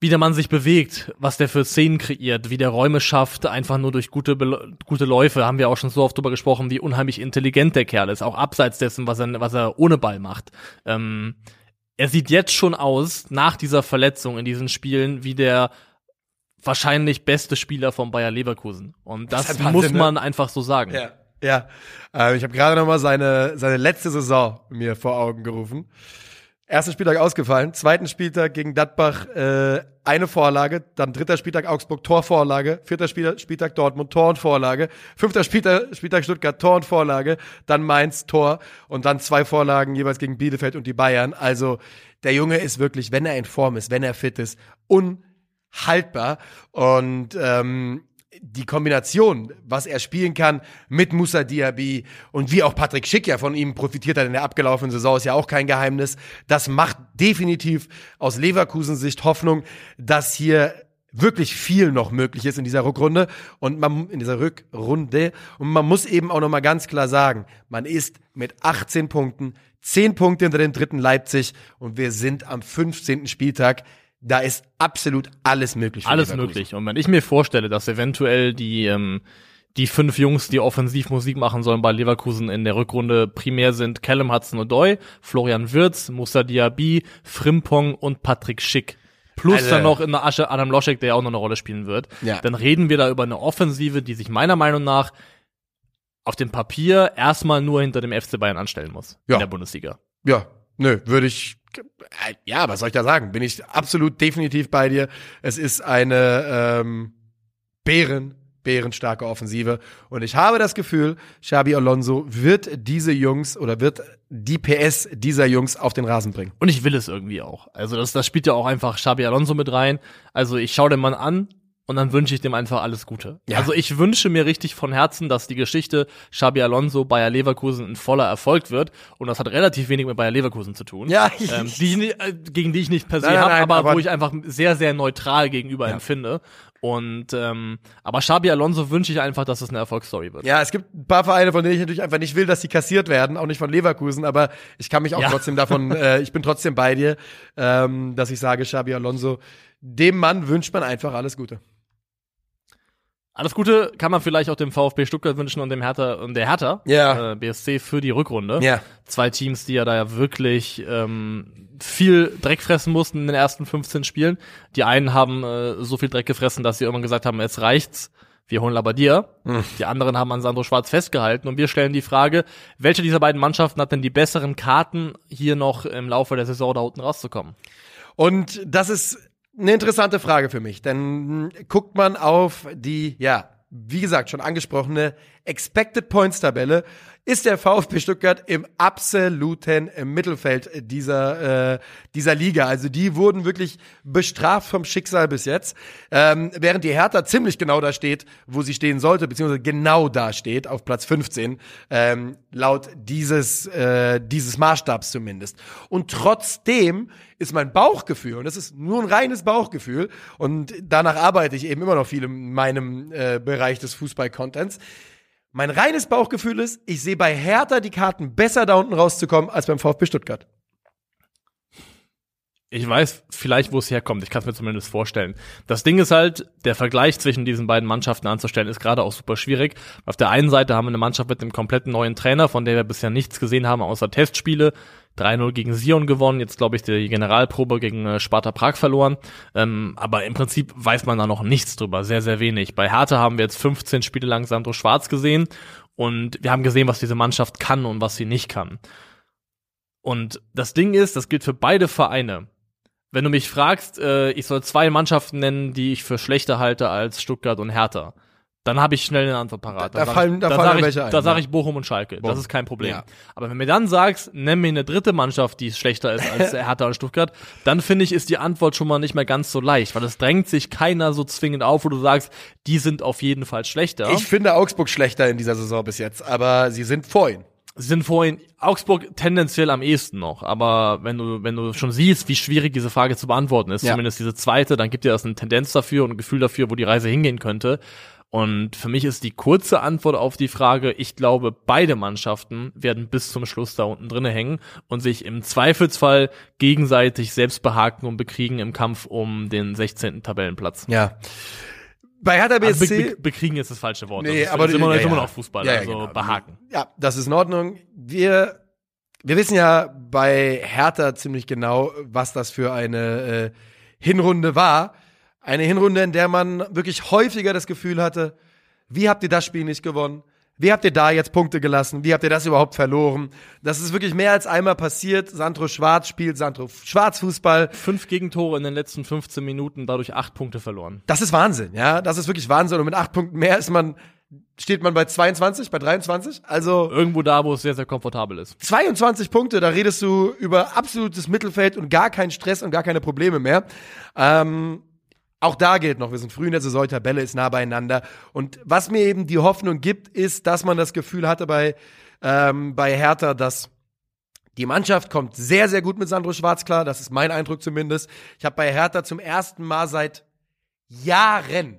wie der Mann sich bewegt, was der für Szenen kreiert, wie der Räume schafft, einfach nur durch gute, gute Läufe, haben wir auch schon so oft drüber gesprochen, wie unheimlich intelligent der Kerl ist, auch abseits dessen, was er, was er ohne Ball macht. Ähm, er sieht jetzt schon aus, nach dieser Verletzung in diesen Spielen, wie der wahrscheinlich beste Spieler von Bayer Leverkusen. Und Das das, muss ne? man einfach so sagen. Ja. Ja. Äh, ich habe gerade noch mal seine, seine letzte Saison mir vor Augen gerufen. Erster Spieltag ausgefallen, zweiten Spieltag gegen Gladbach äh, eine Vorlage, dann dritter Spieltag Augsburg Torvorlage, vierter Spiel, Spieltag Dortmund Tor und Vorlage, fünfter Spieltag, Spieltag Stuttgart Tor und Vorlage, dann Mainz Tor und dann zwei Vorlagen jeweils gegen Bielefeld und die Bayern. Also der Junge ist wirklich, wenn er in Form ist, wenn er fit ist, unhaltbar und ähm, die Kombination, was er spielen kann mit Musa Diaby und wie auch Patrick Schick ja von ihm profitiert hat in der abgelaufenen Saison, ist ja auch kein Geheimnis. Das macht definitiv aus Leverkusens Sicht Hoffnung, dass hier wirklich viel noch möglich ist in dieser Rückrunde und man in dieser Rückrunde und man muss eben auch noch mal ganz klar sagen, man ist mit 18 Punkten 10 Punkte hinter dem dritten Leipzig und wir sind am 15. Spieltag. Da ist absolut alles möglich. für Alles Leverkusen. möglich. Und wenn ich mir vorstelle, dass eventuell die, ähm, die fünf Jungs, die offensiv Musik machen sollen bei Leverkusen in der Rückrunde primär sind Callum Hudson-Odoi, Florian Wirz, Musa Diaby, Frimpong und Patrick Schick. Plus Also- dann noch in der Asche Adam Loschek, der auch noch eine Rolle spielen wird. Ja. Dann reden wir da über eine Offensive, die sich meiner Meinung nach auf dem Papier erstmal nur hinter dem FC Bayern anstellen muss Ja. in der Bundesliga. Ja, nö, würde ich. Äh, Ja, was soll ich da sagen? Bin ich absolut definitiv bei dir. Es ist eine ähm, Bären, bärenstarke Offensive. Und ich habe das Gefühl, Xabi Alonso wird diese Jungs oder wird die PS dieser Jungs auf den Rasen bringen. Und ich will es irgendwie auch. Also das, das spielt ja auch einfach Xabi Alonso mit rein. Also ich schaue den Mann an und dann wünsche ich dem einfach alles Gute. Ja. Also ich wünsche mir richtig von Herzen, dass die Geschichte Xabi Alonso Bayer Leverkusen ein voller Erfolg wird. Und das hat relativ wenig mit Bayer Leverkusen zu tun. Ja, Ähm, die, äh, gegen die ich nicht per se habe, aber, aber- wo ich einfach sehr, sehr neutral gegenüber empfinde. Und ähm, aber Xabi Alonso wünsche ich einfach, dass es eine Erfolgsstory wird. Ja, es gibt ein paar Vereine, von denen ich natürlich einfach nicht will, dass sie kassiert werden, auch nicht von Leverkusen, aber ich kann mich auch Ja. trotzdem davon, äh, ich bin trotzdem bei dir, ähm, dass ich sage, Xabi Alonso, dem Mann wünscht man einfach alles Gute. Alles Gute kann man vielleicht auch dem VfB Stuttgart wünschen und dem Hertha und der Hertha Ja. äh, BSC für die Rückrunde. Ja. Zwei Teams, die ja da ja wirklich ähm, viel Dreck fressen mussten in den ersten 15 Spielen. Die einen haben äh, so viel Dreck gefressen, dass sie irgendwann gesagt haben, jetzt reicht's. Wir holen Labadia. Die anderen haben an Sandro Schwarz festgehalten und wir stellen die Frage, welche dieser beiden Mannschaften hat denn die besseren Karten, hier noch im Laufe der Saison da unten rauszukommen? Und das ist eine interessante Frage für mich, denn guckt man auf die, ja, wie gesagt, schon angesprochene Expected Points Tabelle, ist der VfB Stuttgart im absoluten Mittelfeld dieser, äh, dieser Liga. Also die wurden wirklich bestraft vom Schicksal bis jetzt, ähm, während die Hertha ziemlich genau da steht, wo sie stehen sollte, beziehungsweise genau da steht, auf Platz 15, ähm, laut dieses, äh, dieses Maßstabs zumindest. Und trotzdem ist mein Bauchgefühl, und das ist nur ein reines Bauchgefühl, und danach arbeite ich eben immer noch viel in meinem äh, Bereich des Fußball-Contents, mein reines Bauchgefühl ist, ich sehe bei Hertha die Karten besser da unten rauszukommen als beim VfB Stuttgart. Ich weiß vielleicht, wo es herkommt. Ich kann es mir zumindest vorstellen. Das Ding ist halt, der Vergleich zwischen diesen beiden Mannschaften anzustellen, ist gerade auch super schwierig. Auf der einen Seite haben wir eine Mannschaft mit einem kompletten neuen Trainer, von der wir bisher nichts gesehen haben, außer Testspiele. 3-0 gegen Sion gewonnen, jetzt glaube ich die Generalprobe gegen äh, Sparta Prag verloren. Ähm, aber im Prinzip weiß man da noch nichts drüber, sehr, sehr wenig. Bei Hertha haben wir jetzt 15 Spiele lang Sandro Schwarz gesehen und wir haben gesehen, was diese Mannschaft kann und was sie nicht kann. Und das Ding ist, das gilt für beide Vereine. Wenn du mich fragst, äh, ich soll zwei Mannschaften nennen, die ich für schlechter halte als Stuttgart und Hertha, dann habe ich schnell eine Antwort parat. Da- da fallen- da dann fallen ich, ein, Da sage ich Bochum und Schalke. Bochum. Das ist kein Problem. Ja. Aber wenn du mir dann sagst, nenn mir eine dritte Mannschaft, die schlechter ist als Hertha und Stuttgart, dann finde ich, ist die Antwort schon mal nicht mehr ganz so leicht, weil es drängt sich keiner so zwingend auf, wo du sagst, die sind auf jeden Fall schlechter. Ich finde Augsburg schlechter in dieser Saison bis jetzt, aber sie sind vor ihnen. Sie sind vorhin Augsburg tendenziell am ehesten noch, aber wenn du wenn du schon siehst, wie schwierig diese Frage zu beantworten ist, Ja. zumindest diese zweite, dann gibt dir das eine Tendenz dafür und ein Gefühl dafür, wo die Reise hingehen könnte. Und für mich ist die kurze Antwort auf die Frage, ich glaube, beide Mannschaften werden bis zum Schluss da unten drinne hängen und sich im Zweifelsfall gegenseitig selbst behaken und bekriegen im Kampf um den 16. Tabellenplatz. Ja. Bei Hertha Also be BSC. be bekriegen ist das falsche Wort. Nee, das ist, aber ist immer, ja, ist immer ja. noch Fußball, Ja, ja, also genau. behaken. Ja, das ist in Ordnung. Wir, wir wissen ja bei Hertha ziemlich genau, was das für eine äh, Hinrunde war. Eine Hinrunde, in der man wirklich häufiger das Gefühl hatte, wie habt ihr das Spiel nicht gewonnen? Wie habt ihr da jetzt Punkte gelassen? Wie habt ihr das überhaupt verloren? Das ist wirklich mehr als einmal passiert. Sandro Schwarz spielt Sandro Schwarz Fußball. Fünf Gegentore in den letzten 15 Minuten, dadurch acht Punkte verloren. Das ist Wahnsinn, ja. Das ist wirklich Wahnsinn. Und mit acht Punkten mehr ist man, steht man bei 22, bei 23. Also Irgendwo da, wo es sehr, sehr komfortabel ist. 22 Punkte, da redest du über absolutes Mittelfeld und gar keinen Stress und gar keine Probleme mehr. Ähm, auch da gilt noch, wir sind früh in der Saison, Tabelle ist nah beieinander. Und was mir eben die Hoffnung gibt, ist, dass man das Gefühl hatte bei, ähm, bei Hertha, dass die Mannschaft kommt sehr, sehr gut mit Sandro Schwarz klar. Das ist mein Eindruck zumindest. Ich habe bei Hertha zum ersten Mal seit Jahren,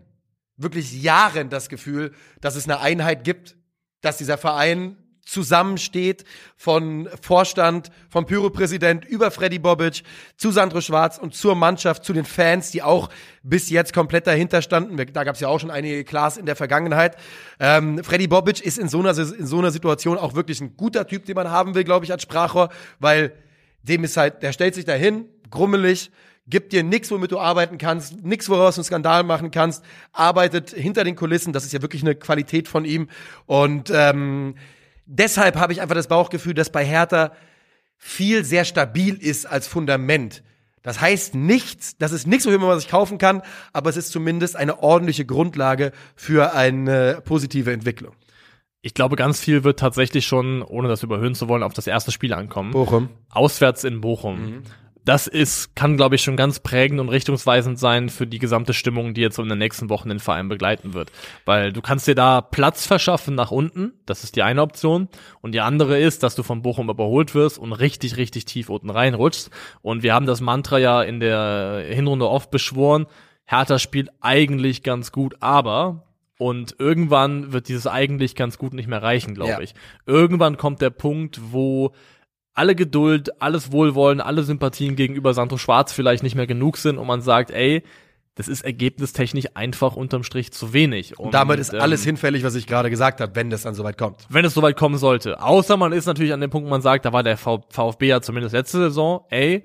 wirklich Jahren das Gefühl, dass es eine Einheit gibt, dass dieser Verein zusammensteht von Vorstand, vom Pyro-Präsident über Freddy Bobic zu Sandro Schwarz und zur Mannschaft, zu den Fans, die auch bis jetzt komplett dahinter standen. Da gab es ja auch schon einige Class in der Vergangenheit. Ähm, Freddy Bobic ist in so, einer, in so einer Situation auch wirklich ein guter Typ, den man haben will, glaube ich, als Sprachrohr, weil dem ist halt, der stellt sich dahin, grummelig, gibt dir nichts, womit du arbeiten kannst, nichts, woraus du einen Skandal machen kannst, arbeitet hinter den Kulissen, das ist ja wirklich eine Qualität von ihm und ähm, deshalb habe ich einfach das Bauchgefühl, dass bei Hertha viel sehr stabil ist als Fundament. Das heißt nichts, das ist nichts, wofür man sich kaufen kann, aber es ist zumindest eine ordentliche Grundlage für eine positive Entwicklung. Ich glaube, ganz viel wird tatsächlich schon, ohne das überhöhen zu wollen, auf das erste Spiel ankommen. Bochum. Auswärts in Bochum. Mhm das ist, kann, glaube ich, schon ganz prägend und richtungsweisend sein für die gesamte Stimmung, die jetzt in den nächsten Wochen den Verein begleiten wird. Weil du kannst dir da Platz verschaffen nach unten, das ist die eine Option. Und die andere ist, dass du von Bochum überholt wirst und richtig, richtig tief unten reinrutschst. Und wir haben das Mantra ja in der Hinrunde oft beschworen, Hertha spielt eigentlich ganz gut, aber und irgendwann wird dieses eigentlich ganz gut nicht mehr reichen, glaube ja. ich. Irgendwann kommt der Punkt, wo alle Geduld, alles Wohlwollen, alle Sympathien gegenüber Santo Schwarz vielleicht nicht mehr genug sind und man sagt, ey, das ist ergebnistechnisch einfach unterm Strich zu wenig. Und, und damit ist ähm, alles hinfällig, was ich gerade gesagt habe, wenn das dann soweit kommt. Wenn es soweit kommen sollte. Außer man ist natürlich an dem Punkt, wo man sagt, da war der VfB ja zumindest letzte Saison, ey,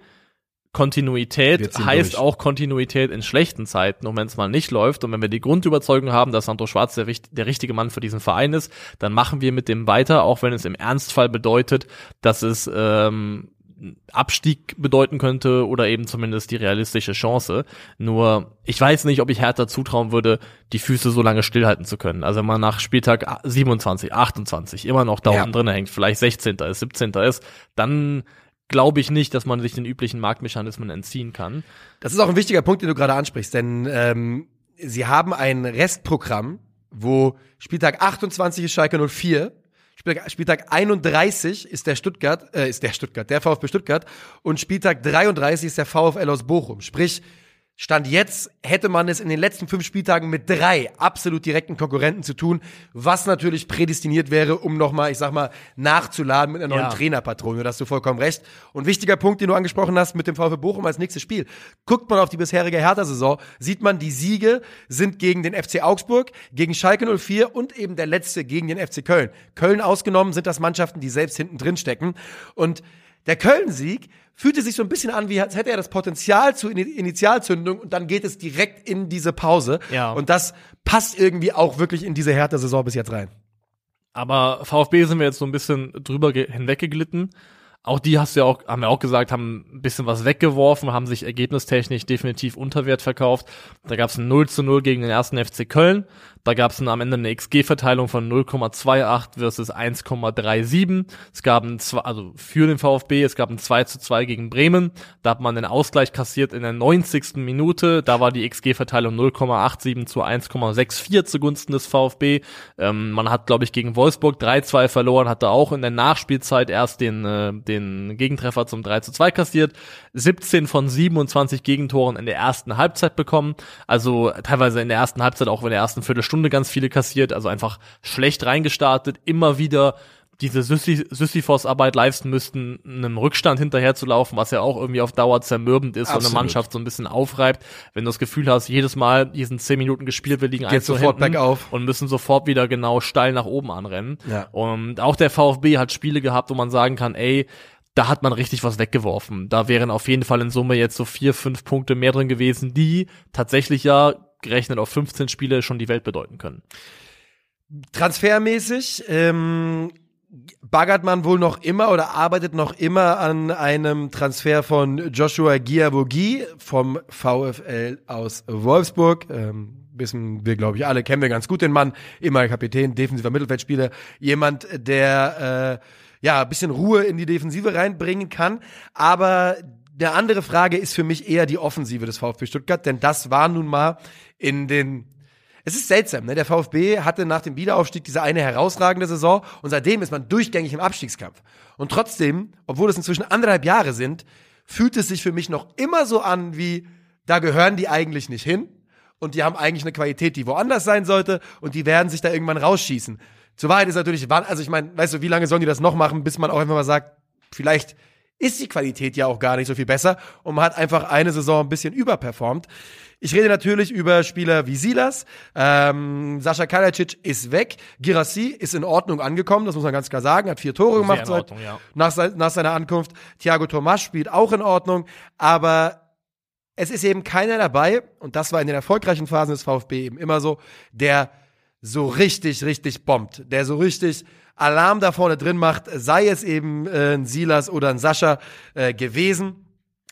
Kontinuität heißt durch. auch Kontinuität in schlechten Zeiten und wenn es mal nicht läuft und wenn wir die Grundüberzeugung haben, dass Santo Schwarz der, der, richtige Mann für diesen Verein ist, dann machen wir mit dem weiter, auch wenn es im Ernstfall bedeutet, dass es ähm, Abstieg bedeuten könnte oder eben zumindest die realistische Chance. Nur ich weiß nicht, ob ich Hertha zutrauen würde, die Füße so lange stillhalten zu können. Also wenn man nach Spieltag 27, 28 immer noch da ja. unten drin hängt, vielleicht 16. ist, 17. ist, dann glaube ich nicht, dass man sich den üblichen Marktmechanismen entziehen kann. Das ist auch ein wichtiger Punkt, den du gerade ansprichst, denn ähm, sie haben ein Restprogramm, wo Spieltag 28 ist Schalke 04, Spieltag, Spieltag 31 ist der Stuttgart, äh, ist der Stuttgart, der VfB Stuttgart und Spieltag 33 ist der VfL aus Bochum. Sprich, Stand jetzt hätte man es in den letzten fünf Spieltagen mit drei absolut direkten Konkurrenten zu tun, was natürlich prädestiniert wäre, um nochmal, ich sag mal, nachzuladen mit einer neuen ja. Trainerpatrone. Da hast du vollkommen recht. Und wichtiger Punkt, den du angesprochen hast mit dem VfB Bochum als nächstes Spiel. Guckt man auf die bisherige Hertha-Saison, sieht man, die Siege sind gegen den FC Augsburg, gegen Schalke 04 und eben der letzte gegen den FC Köln. Köln ausgenommen sind das Mannschaften, die selbst hinten drin stecken. Und der Köln-Sieg fühlte sich so ein bisschen an, wie als hätte er das Potenzial zur Initialzündung und dann geht es direkt in diese Pause. Ja. Und das passt irgendwie auch wirklich in diese härte Saison bis jetzt rein. Aber VfB sind wir jetzt so ein bisschen drüber hinweggeglitten. Auch die hast du ja auch, haben wir auch gesagt, haben ein bisschen was weggeworfen, haben sich ergebnistechnisch definitiv unter Wert verkauft. Da gab es ein 0 zu 0 gegen den ersten FC Köln. Da gab es am Ende eine XG-Verteilung von 0,28 versus 1,37. Es gab ein, also für den VfB, es gab ein 2 zu 2 gegen Bremen. Da hat man den Ausgleich kassiert in der 90. Minute. Da war die XG-Verteilung 0,87 zu 1,64 zugunsten des VfB. Ähm, man hat, glaube ich, gegen Wolfsburg 3-2 verloren, hatte auch in der Nachspielzeit erst den, äh, den Gegentreffer zum 3 zu 2 kassiert. 17 von 27 Gegentoren in der ersten Halbzeit bekommen. Also teilweise in der ersten Halbzeit auch in der ersten Viertelstunde Stunde ganz viele kassiert, also einfach schlecht reingestartet, immer wieder diese Sisyphos-Arbeit leisten müssten, einem Rückstand hinterher zu laufen, was ja auch irgendwie auf Dauer zermürbend ist Absolut. und eine Mannschaft so ein bisschen aufreibt. Wenn du das Gefühl hast, jedes Mal diesen zehn Minuten gespielt, wir liegen Geht sofort bergauf. und müssen sofort wieder genau steil nach oben anrennen. Ja. Und auch der VfB hat Spiele gehabt, wo man sagen kann, ey, da hat man richtig was weggeworfen. Da wären auf jeden Fall in Summe jetzt so vier, fünf Punkte mehr drin gewesen, die tatsächlich ja gerechnet auf 15 Spiele schon die Welt bedeuten können. Transfermäßig ähm, baggert man wohl noch immer oder arbeitet noch immer an einem Transfer von Joshua Giavogi vom VfL aus Wolfsburg. Ähm, wissen wir, glaube ich, alle, kennen wir ganz gut den Mann, immer Kapitän, defensiver Mittelfeldspieler, jemand, der äh, ja ein bisschen Ruhe in die Defensive reinbringen kann, aber eine andere Frage ist für mich eher die Offensive des VfB Stuttgart, denn das war nun mal in den es ist seltsam, ne? Der VfB hatte nach dem Wiederaufstieg diese eine herausragende Saison und seitdem ist man durchgängig im Abstiegskampf. Und trotzdem, obwohl es inzwischen anderthalb Jahre sind, fühlt es sich für mich noch immer so an, wie da gehören die eigentlich nicht hin und die haben eigentlich eine Qualität, die woanders sein sollte und die werden sich da irgendwann rausschießen. Zur Wahrheit ist natürlich, also ich meine, weißt du, wie lange sollen die das noch machen, bis man auch einfach mal sagt, vielleicht ist die Qualität ja auch gar nicht so viel besser und man hat einfach eine Saison ein bisschen überperformt. Ich rede natürlich über Spieler wie Silas, ähm, Sascha Kalajdzic ist weg, Girassi ist in Ordnung angekommen, das muss man ganz klar sagen, hat vier Tore gemacht in seit, Ordnung, ja. nach, nach seiner Ankunft. Thiago Tomas spielt auch in Ordnung, aber es ist eben keiner dabei, und das war in den erfolgreichen Phasen des VfB eben immer so, der so richtig, richtig bombt, der so richtig Alarm da vorne drin macht, sei es eben äh, ein Silas oder ein Sascha äh, gewesen.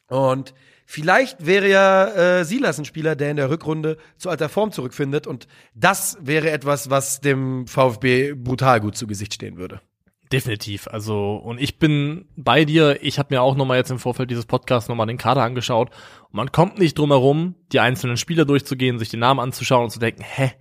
Und vielleicht wäre ja äh, Silas ein Spieler, der in der Rückrunde zu alter Form zurückfindet. Und das wäre etwas, was dem VfB brutal gut zu Gesicht stehen würde. Definitiv. Also, und ich bin bei dir. Ich habe mir auch nochmal jetzt im Vorfeld dieses Podcasts nochmal den Kader angeschaut. Und man kommt nicht drum herum, die einzelnen Spieler durchzugehen, sich die Namen anzuschauen und zu denken, hä,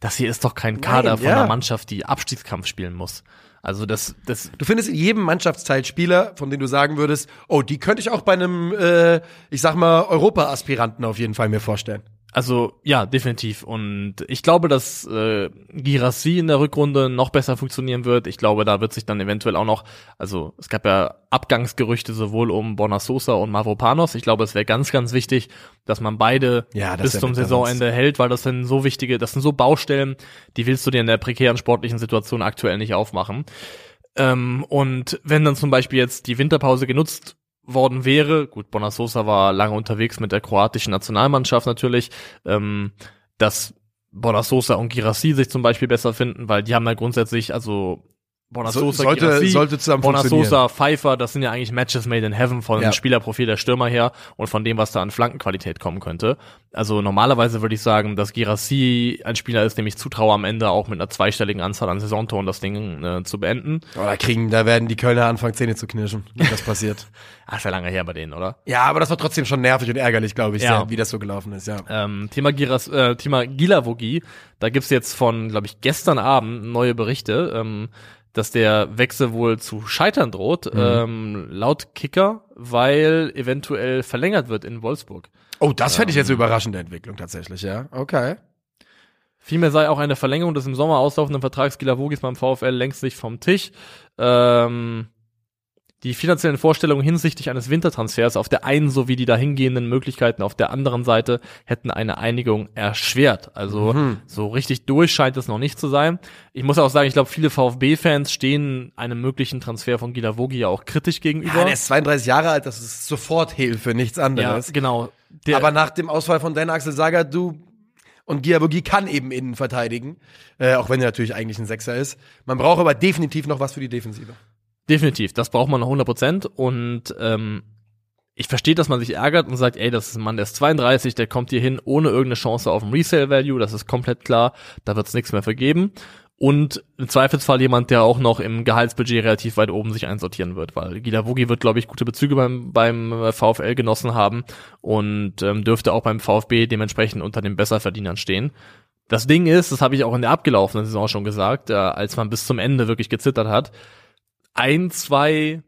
das hier ist doch kein Kader von ja. einer Mannschaft, die Abstiegskampf spielen muss. Also das, das, Du findest in jedem Mannschaftsteil Spieler, von denen du sagen würdest, oh, die könnte ich auch bei einem, äh, ich sag mal, Europa-Aspiranten auf jeden Fall mir vorstellen. Also ja, definitiv. Und ich glaube, dass äh, Girassi in der Rückrunde noch besser funktionieren wird. Ich glaube, da wird sich dann eventuell auch noch, also es gab ja Abgangsgerüchte sowohl um Bonasosa und Mavropanos. Ich glaube, es wäre ganz, ganz wichtig, dass man beide Ja, bis zum Saisonende hält, weil das sind so wichtige, das sind so Baustellen, die willst du dir in der prekären sportlichen Situation aktuell nicht aufmachen. Ähm, und wenn dann zum Beispiel jetzt die Winterpause genutzt worden wäre, gut, Bonasosa war lange unterwegs mit der kroatischen Nationalmannschaft natürlich, ähm, dass Bonasosa und Girassi sich zum Beispiel besser finden, weil die haben ja grundsätzlich, also Bonasosa, sollte, Girassi, sollte zusammen. Bonasosa, Pfeiffer, das sind ja eigentlich Matches made in heaven von Ja. Spielerprofil der Stürmer her und von dem, was da an Flankenqualität kommen könnte. Also normalerweise würde ich sagen, dass Girassi ein Spieler ist, dem ich zutraue, am Ende auch mit einer zweistelligen Anzahl an Saisontoren das Ding äh, zu beenden. Oh, da kriegen, da werden die Kölner anfangen, Zähne zu knirschen, wenn das passiert. Ah, ist ja lange her bei denen, oder? ja, aber das war trotzdem schon nervig und ärgerlich, glaube ich, Ja. sehr, wie das so gelaufen ist, ja. Ähm, Thema Giras, äh, Thema Gilavogi, da gibt's jetzt von, glaube ich, gestern Abend neue Berichte, ähm, dass der Wechsel wohl zu scheitern droht, ähm, laut Kicker, weil eventuell verlängert wird in Wolfsburg. Oh, das fände ich jetzt eine überraschende Entwicklung tatsächlich, ja. Okay. Vielmehr sei auch eine Verlängerung des im Sommer auslaufenden Vertrags Gilavogis beim VfL längst nicht vom Tisch. Ähm, die finanziellen Vorstellungen hinsichtlich eines Wintertransfers auf der einen sowie die dahingehenden Möglichkeiten auf der anderen Seite hätten eine Einigung erschwert. Also so richtig durch scheint es noch nicht zu sein. Ich muss auch sagen, ich glaube, viele VfB-Fans stehen einem möglichen Transfer von Gilavogi ja auch kritisch gegenüber. Ja, der ist 32 Jahre alt, das ist sofort Hilfe, nichts ja anderes. genau. Der, Aber nach dem Ausfall von Dan Axel Sager, du und Giabogi kann eben innen verteidigen, äh, auch wenn er natürlich eigentlich ein Sechser ist. Man braucht aber definitiv noch was für die Defensive. Definitiv, das braucht man noch 100 Prozent und ähm, ich verstehe, dass man sich ärgert und sagt, ey, das ist ein Mann, der ist 32, der kommt hier hin ohne irgendeine Chance auf ein Resale-Value, das ist komplett klar, da wird es nichts mehr vergeben. Und im Zweifelsfall jemand, der auch noch im Gehaltsbudget relativ weit oben sich einsortieren wird, weil Gilavogi wird, glaube ich, gute Bezüge beim, beim äh, VfL genossen haben und ähm, dürfte auch beim VfB dementsprechend unter den Besserverdienern stehen. Das Ding ist, das habe ich auch in der abgelaufenen Saison schon gesagt, äh, als man bis zum Ende wirklich gezittert hat, ein, zwei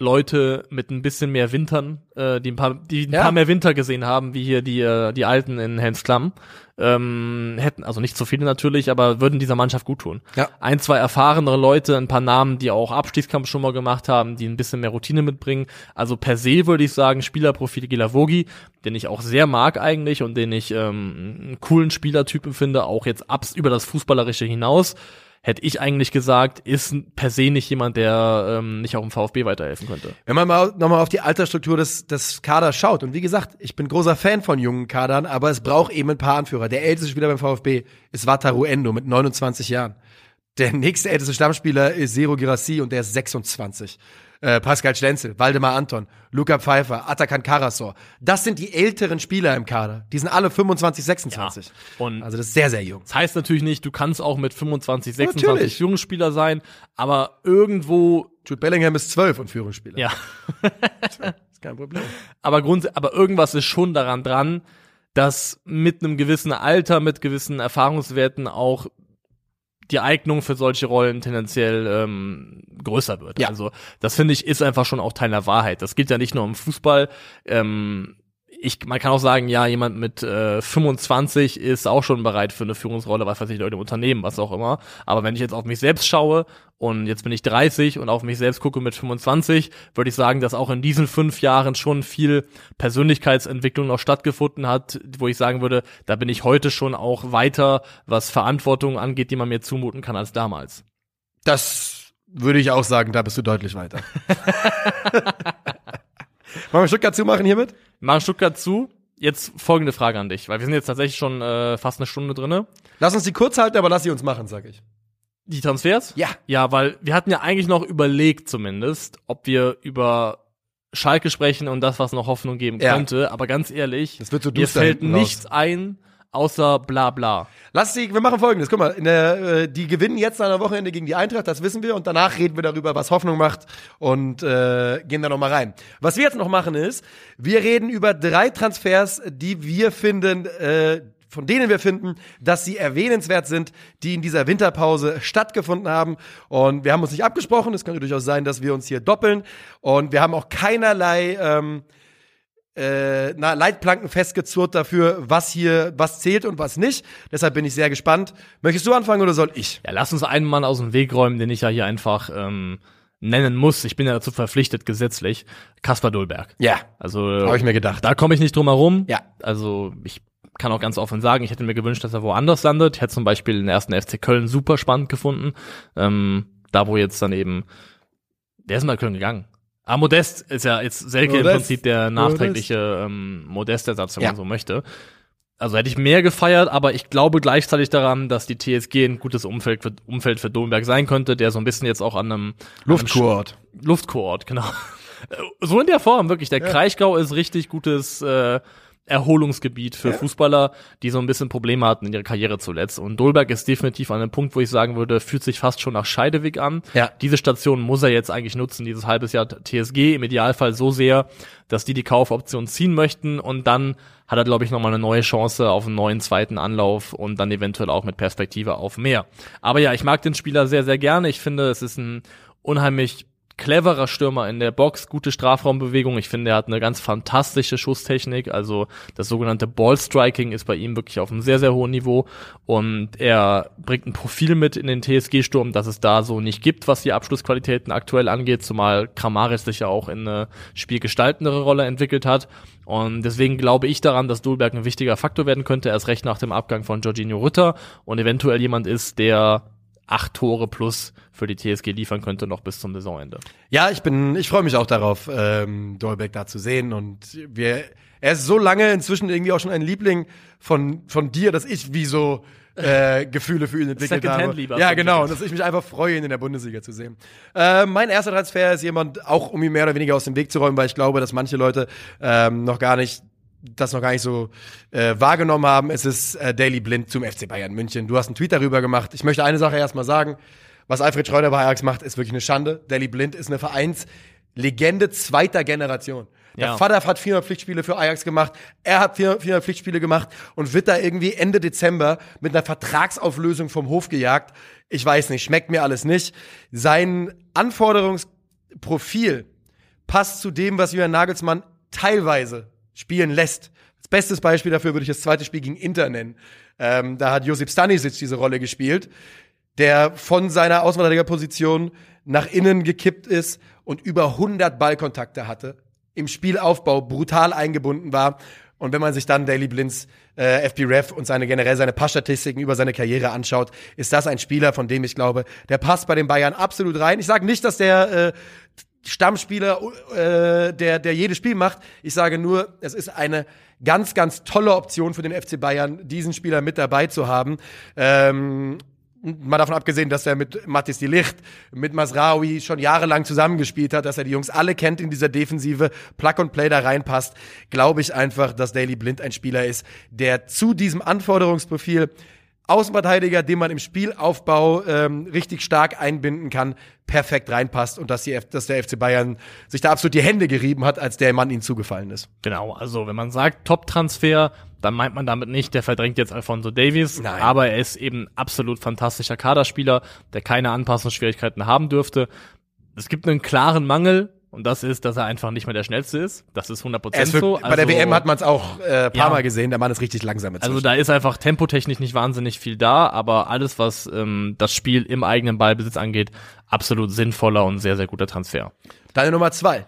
Leute mit ein bisschen mehr Wintern, äh, die ein paar, die ein Ja. paar mehr Winter gesehen haben, wie hier die, äh, die Alten in Helmsklamm, ähm, hätten, also nicht so viele natürlich, aber würden dieser Mannschaft gut tun. Ja. Ein, zwei erfahrenere Leute, ein paar Namen, die auch Abstiegskampf schon mal gemacht haben, die ein bisschen mehr Routine mitbringen. Also per se würde ich sagen, Spielerprofil Gilavogi, den ich auch sehr mag eigentlich und den ich ähm, einen coolen Spielertypen finde, auch jetzt abs über das Fußballerische hinaus hätte ich eigentlich gesagt, ist per se nicht jemand, der ähm, nicht auch im VfB weiterhelfen könnte. Wenn man mal nochmal auf die Altersstruktur des, des Kaders schaut, und wie gesagt, ich bin großer Fan von jungen Kadern, aber es braucht eben ein paar Anführer. Der älteste Spieler beim VfB ist Wataru Endo mit 29 Jahren. Der nächste älteste Stammspieler ist Zero Girassi und der ist 26. Äh, Pascal Schlenzel, Waldemar Anton, Luca Pfeiffer, Atakan Karasor. Das sind die älteren Spieler im Kader. Die sind alle 25, 26. Ja. Und Also das ist sehr, sehr jung. Das heißt natürlich nicht, du kannst auch mit 25, 26 Natürlich. jungen Spieler sein, aber irgendwo, Jude Bellingham ist 12 und Führungsspieler. ja, Ist kein Problem. aber Grund, aber irgendwas ist schon daran dran, dass mit einem gewissen Alter, mit gewissen Erfahrungswerten auch die Eignung für solche Rollen tendenziell ähm, größer wird. Ja. Also das finde ich ist einfach schon auch Teil der Wahrheit. Das gilt ja nicht nur im Fußball. Ähm, ich, man kann auch sagen, ja, jemand mit äh, 25 ist auch schon bereit für eine Führungsrolle, was weiß ich, Leute im Unternehmen, was auch immer. Aber wenn ich jetzt auf mich selbst schaue und jetzt bin ich 30 und auf mich selbst gucke mit 25, würde ich sagen, dass auch in diesen fünf Jahren schon viel Persönlichkeitsentwicklung noch stattgefunden hat, wo ich sagen würde, da bin ich heute schon auch weiter, was Verantwortung angeht, die man mir zumuten kann als damals. Das würde ich auch sagen, da bist du deutlich weiter. Wollen wir Stuttgart zumachen hiermit? Machen Stuttgart zu. Jetzt folgende Frage an dich, weil wir sind jetzt tatsächlich schon äh, fast eine Stunde drinne. Lass uns die kurz halten, aber lass sie uns machen, sag ich. Die Transfers? Ja. Ja, weil wir hatten ja eigentlich noch überlegt zumindest, ob wir über Schalke sprechen und das, was noch Hoffnung geben Ja. könnte. Aber ganz ehrlich, Das wird so mir fällt hinten raus. nichts ein, außer bla bla. Lass sie, wir machen folgendes. Guck mal, in der, äh, die gewinnen jetzt an der Wochenende gegen die Eintracht, das wissen wir. Und danach reden wir darüber, was Hoffnung macht und äh, gehen da nochmal rein. Was wir jetzt noch machen ist, wir reden über drei Transfers, die wir finden, äh, von denen wir finden, dass sie erwähnenswert sind, die in dieser Winterpause stattgefunden haben. Und wir haben uns nicht abgesprochen. Es könnte durchaus sein, dass wir uns hier doppeln. Und wir haben auch keinerlei ähm, äh, na, Leitplanken festgezurrt dafür, was hier, was zählt und was nicht. Deshalb bin ich sehr gespannt. Möchtest du anfangen oder soll ich? Ja, lass uns einen Mann aus dem Weg räumen, den ich ja hier einfach ähm, nennen muss. Ich bin ja dazu verpflichtet gesetzlich. Kaspar Dolberg. Ja, Also habe ich mir gedacht. Da komme ich nicht drum herum. Ja. Also ich kann auch ganz offen sagen, ich hätte mir gewünscht, dass er woanders landet. Ich hätte zum Beispiel den ersten FC Köln super spannend gefunden. Ähm, da wo jetzt dann eben, der ist mal Köln gegangen. Ah, Modest ist ja jetzt Selke im Modest. Prinzip der nachträgliche ähm, Modestersatz, wenn Ja. man so möchte. Also hätte ich mehr gefeiert, aber ich glaube gleichzeitig daran, dass die TSG ein gutes Umfeld für, Umfeld für Dolberg sein könnte, der so ein bisschen jetzt auch an einem Luftkurort. Luftkurort, genau. So in der Form, wirklich. Der Kraichgau ist richtig gutes äh, Erholungsgebiet für Fußballer, die so ein bisschen Probleme hatten in ihrer Karriere zuletzt. Und Dolberg ist definitiv an einem Punkt, wo ich sagen würde, fühlt sich fast schon nach Scheideweg an. Ja. Diese Station muss er jetzt eigentlich nutzen, dieses halbes Jahr TSG, im Idealfall so sehr, dass die die Kaufoption ziehen möchten und dann hat er, glaube ich, nochmal eine neue Chance auf einen neuen zweiten Anlauf und dann eventuell auch mit Perspektive auf mehr. Aber ja, ich mag den Spieler sehr, sehr gerne. Ich finde, es ist ein unheimlich cleverer Stürmer in der Box, gute Strafraumbewegung. Ich finde, er hat eine ganz fantastische Schusstechnik. Also das sogenannte Ballstriking ist bei ihm wirklich auf einem sehr, sehr hohen Niveau. Und er bringt ein Profil mit in den TSG-Sturm, das es da so nicht gibt, was die Abschlussqualitäten aktuell angeht, zumal Kramaris sich ja auch in eine spielgestaltendere Rolle entwickelt hat. Und deswegen glaube ich daran, dass Dulberg ein wichtiger Faktor werden könnte, erst recht nach dem Abgang von Jorginho Rütter und eventuell jemand ist, der acht Tore plus für die TSG liefern könnte noch bis zum Saisonende. Ja, ich bin, ich freue mich auch darauf, ähm, Dolbeck da zu sehen. Und wir, er ist so lange inzwischen irgendwie auch schon ein Liebling von, von dir, dass ich wie so äh, Gefühle für ihn entwickelt habe. Secondhand-Liebe Ja, genau. Dass ich mich einfach freue, ihn in der Bundesliga zu sehen. Äh, mein erster Transfer ist jemand, auch um ihn mehr oder weniger aus dem Weg zu räumen, weil ich glaube, dass manche Leute ähm, noch gar nicht das noch gar nicht so äh, wahrgenommen haben. Es ist äh, Daily Blind zum FC Bayern München. Du hast einen Tweet darüber gemacht. Ich möchte eine Sache erstmal sagen. Was Alfred Schreuder bei Ajax macht, ist wirklich eine Schande. Daily Blind ist eine Vereinslegende zweiter Generation. Der Ja. Vater hat 400 Pflichtspiele für Ajax gemacht. Er hat 400 400 Pflichtspiele gemacht und wird da irgendwie Ende Dezember mit einer Vertragsauflösung vom Hof gejagt. Ich weiß nicht, schmeckt mir alles nicht. Sein Anforderungsprofil passt zu dem, was Julian Nagelsmann teilweise spielen lässt. Als bestes Beispiel dafür würde ich das zweite Spiel gegen Inter nennen. Ähm, da hat Josip Stanisic diese Rolle gespielt, der von seiner Außenverteidigerposition nach innen gekippt ist und über 100 Ballkontakte hatte, im Spielaufbau brutal eingebunden war. Und wenn man sich dann Daily Blinds äh, FB Ref und seine generell seine Passstatistiken über seine Karriere anschaut, ist das ein Spieler, von dem ich glaube, der passt bei den Bayern absolut rein. Ich sage nicht, dass der äh, Stammspieler, äh, der, der jedes Spiel macht. Ich sage nur, es ist eine ganz, ganz tolle Option für den FC Bayern, diesen Spieler mit dabei zu haben. Ähm, mal davon abgesehen, dass er mit Mathis de Licht, mit Masraoui schon jahrelang zusammengespielt hat, dass er die Jungs alle kennt in dieser Defensive, Plug and Play da reinpasst, glaube ich einfach, dass Daily Blind ein Spieler ist, der zu diesem Anforderungsprofil Außenverteidiger, den man im Spielaufbau ähm, richtig stark einbinden kann, perfekt reinpasst und dass, die, dass der FC Bayern sich da absolut die Hände gerieben hat, als der Mann ihnen zugefallen ist. Genau, also wenn man sagt Top-Transfer, dann meint man damit nicht, der verdrängt jetzt Alfonso Davies, Nein. aber er ist eben absolut fantastischer Kaderspieler, der keine Anpassungsschwierigkeiten haben dürfte. Es gibt einen klaren Mangel Und das ist, dass er einfach nicht mehr der Schnellste ist. Das ist 100% Er ist für, so. bei der Also- WM hat man es auch äh, ein paar Ja. Mal gesehen, der Mann ist richtig langsam inzwischen. Also da ist einfach tempotechnisch nicht wahnsinnig viel da, aber alles, was ähm, das Spiel im eigenen Ballbesitz angeht, absolut sinnvoller und sehr, sehr guter Transfer. Deine Nummer zwei.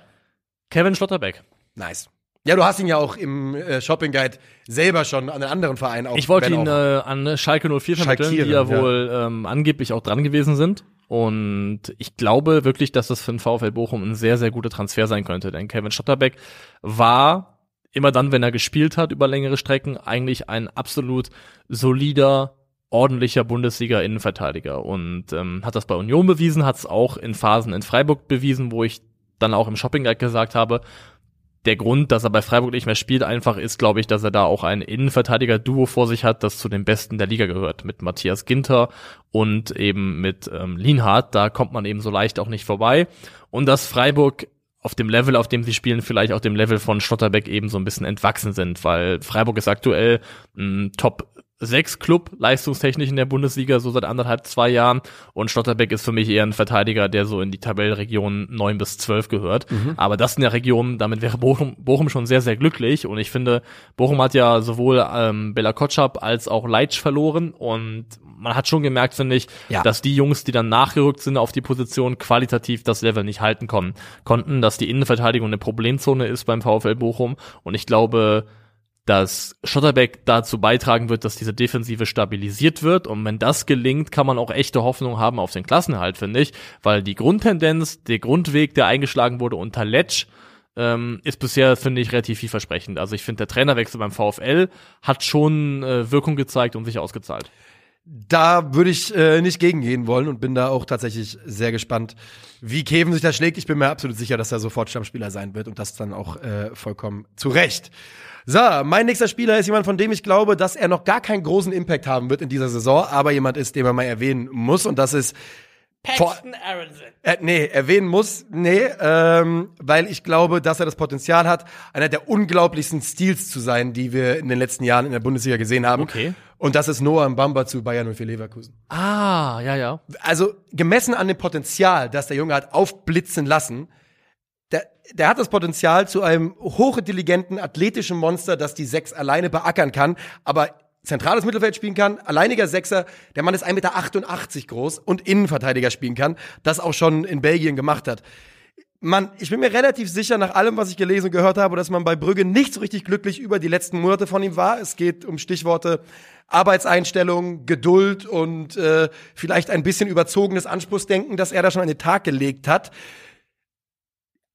Kevin Schlotterbeck. Nice. Ja, du hast ihn ja auch im äh, Shopping Guide selber schon an einen anderen Verein auch. Ich wollte ihn äh, an Schalke 04 vermitteln, die ja ja. wohl ähm, angeblich auch dran gewesen sind. Und ich glaube wirklich, dass das für den VfL Bochum ein sehr, sehr guter Transfer sein könnte. Denn Kevin Schotterbeck war immer dann, wenn er gespielt hat über längere Strecken, eigentlich ein absolut solider, ordentlicher Bundesliga-Innenverteidiger. Und ähm, hat das bei Union bewiesen, hat es auch in Phasen in Freiburg bewiesen, wo ich dann auch im Shopping Guide gesagt habe, der Grund, dass er bei Freiburg nicht mehr spielt, einfach ist, glaube ich, dass er da auch ein Innenverteidiger-Duo vor sich hat, das zu den Besten der Liga gehört. Mit Matthias Ginter und eben mit ähm, Lienhardt. Da kommt man eben so leicht auch nicht vorbei. Und dass Freiburg auf dem Level, auf dem sie spielen, vielleicht auch dem Level von Schlotterbeck eben so ein bisschen entwachsen sind, weil Freiburg ist aktuell ein Top 6 Club leistungstechnisch in der Bundesliga, so seit anderthalb, zwei Jahren. Und Schlotterbeck ist für mich eher ein Verteidiger, der so in die Tabellenregion 9 bis 12 gehört. Aber das in der Region, damit wäre Bochum, Bochum schon sehr, sehr glücklich. Und ich finde, Bochum hat ja sowohl ähm, Bella Kotschap als auch Leitsch verloren. Und man hat schon gemerkt, finde ich, Ja. dass die Jungs, die dann nachgerückt sind auf die Position, qualitativ das Level nicht halten konnten. Konnten, dass die Innenverteidigung eine Problemzone ist beim VfL Bochum. Und ich glaube, dass Schotterbeck dazu beitragen wird, dass diese Defensive stabilisiert wird. Und wenn das gelingt, kann man auch echte Hoffnung haben auf den Klassenhalt, finde ich. Weil die Grundtendenz, der Grundweg, der eingeschlagen wurde unter Letsch, ähm, ist bisher, finde ich, relativ vielversprechend. Also ich finde, der Trainerwechsel beim VfL hat schon äh, Wirkung gezeigt und sich ausgezahlt. Da würde ich äh, nicht gegengehen wollen und bin da auch tatsächlich sehr gespannt, wie Keven sich da schlägt. Ich bin mir absolut sicher, dass er sofort Stammspieler sein wird und das dann auch äh, vollkommen zu Recht. So, mein nächster Spieler ist jemand, von dem ich glaube, dass er noch gar keinen großen Impact haben wird in dieser Saison, aber jemand ist, den man mal erwähnen muss und das ist Paxton Aronson. äh, nee, erwähnen muss, nee, ähm, weil ich glaube, dass er das Potenzial hat, einer der unglaublichsten Stils zu sein, die wir in den letzten Jahren in der Bundesliga gesehen haben. Okay. Und das ist Noah Mbamba zu Bayern 04 Leverkusen. Ah, ja, ja. Also gemessen an dem Potenzial, das der Junge hat aufblitzen lassen, der, der hat das Potenzial zu einem hochintelligenten, athletischen Monster, das die Sechs alleine beackern kann, aber zentrales Mittelfeld spielen kann, alleiniger Sechser, der Mann ist 1,88 Meter groß und Innenverteidiger spielen kann, das auch schon in Belgien gemacht hat. Man, ich bin mir relativ sicher, nach allem, was ich gelesen und gehört habe, dass man bei Brügge nicht so richtig glücklich über die letzten Monate von ihm war. Es geht um Stichworte Arbeitseinstellung, Geduld und äh, vielleicht ein bisschen überzogenes Anspruchsdenken, das er da schon an den Tag gelegt hat.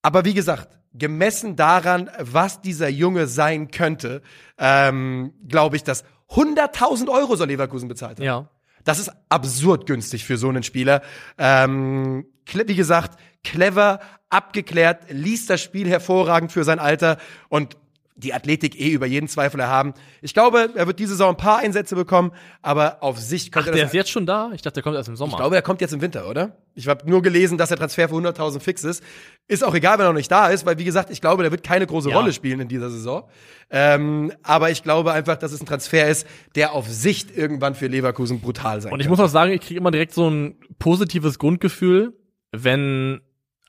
Aber wie gesagt, gemessen daran, was dieser Junge sein könnte, ähm, glaube ich, dass 100.000 Euro soll Leverkusen bezahlt haben. Ja. Das ist absurd günstig für so einen Spieler. Ähm, wie gesagt, clever, abgeklärt, liest das Spiel hervorragend für sein Alter und die Athletik eh über jeden Zweifel erhaben. Ich glaube, er wird diese Saison ein paar Einsätze bekommen, aber auf sich Ach, könnte der ist jetzt schon da? Ich dachte, der kommt erst im Sommer. ich glaube, er kommt jetzt im Winter, oder? Ich habe nur gelesen, dass der Transfer für 100.000 fix ist. Ist auch egal, wenn er noch nicht da ist, weil wie gesagt, ich glaube, der wird keine große Ja. Rolle spielen in dieser Saison. Ähm, aber ich glaube einfach, dass es ein Transfer ist, der auf Sicht irgendwann für Leverkusen brutal sein Und ich könnte. muss auch sagen, ich kriege immer direkt so ein positives Grundgefühl, wenn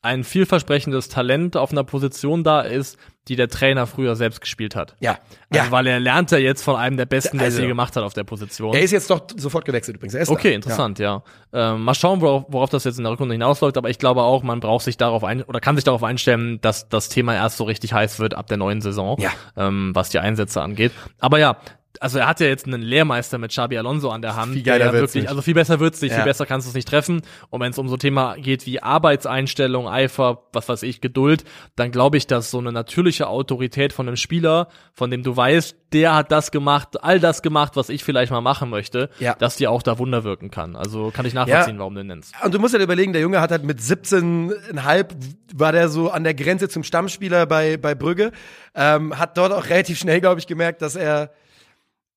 ein vielversprechendes Talent auf einer Position da ist, die der Trainer früher selbst gespielt hat. Ja, Also, ja. weil er lernt ja jetzt von einem der Besten, der Also- es je gemacht hat auf der Position. Er ist jetzt doch sofort gewechselt übrigens. Er Okay, da. interessant, ja. Ähm, mal schauen, worauf, worauf das jetzt in der Rückrunde hinausläuft, aber ich glaube auch, man braucht sich darauf ein oder kann sich darauf einstellen, dass das Thema erst so richtig heiß wird ab der neuen Saison, Ja. ähm, was die Einsätze angeht. Aber ja, also er hat ja jetzt einen Lehrmeister mit Xabi Alonso an der Hand. Viel geiler der wird's wirklich, nicht. also viel besser wird's nicht, Ja. viel besser kannst du es nicht treffen. Und wenn es um so Thema geht wie Arbeitseinstellung, Eifer, was weiß ich, Geduld, dann glaube ich, dass so eine natürliche Autorität von einem Spieler, von dem du weißt, der hat das gemacht, all das gemacht, was ich vielleicht mal machen möchte, Ja. dass die auch da Wunder wirken kann. Also kann ich nachvollziehen, warum du den nennst. Und du musst ja überlegen, der Junge hat halt mit 17,5 war der so an der Grenze zum Stammspieler bei, bei Brügge. Ähm, hat dort auch relativ schnell, glaube ich, gemerkt, dass er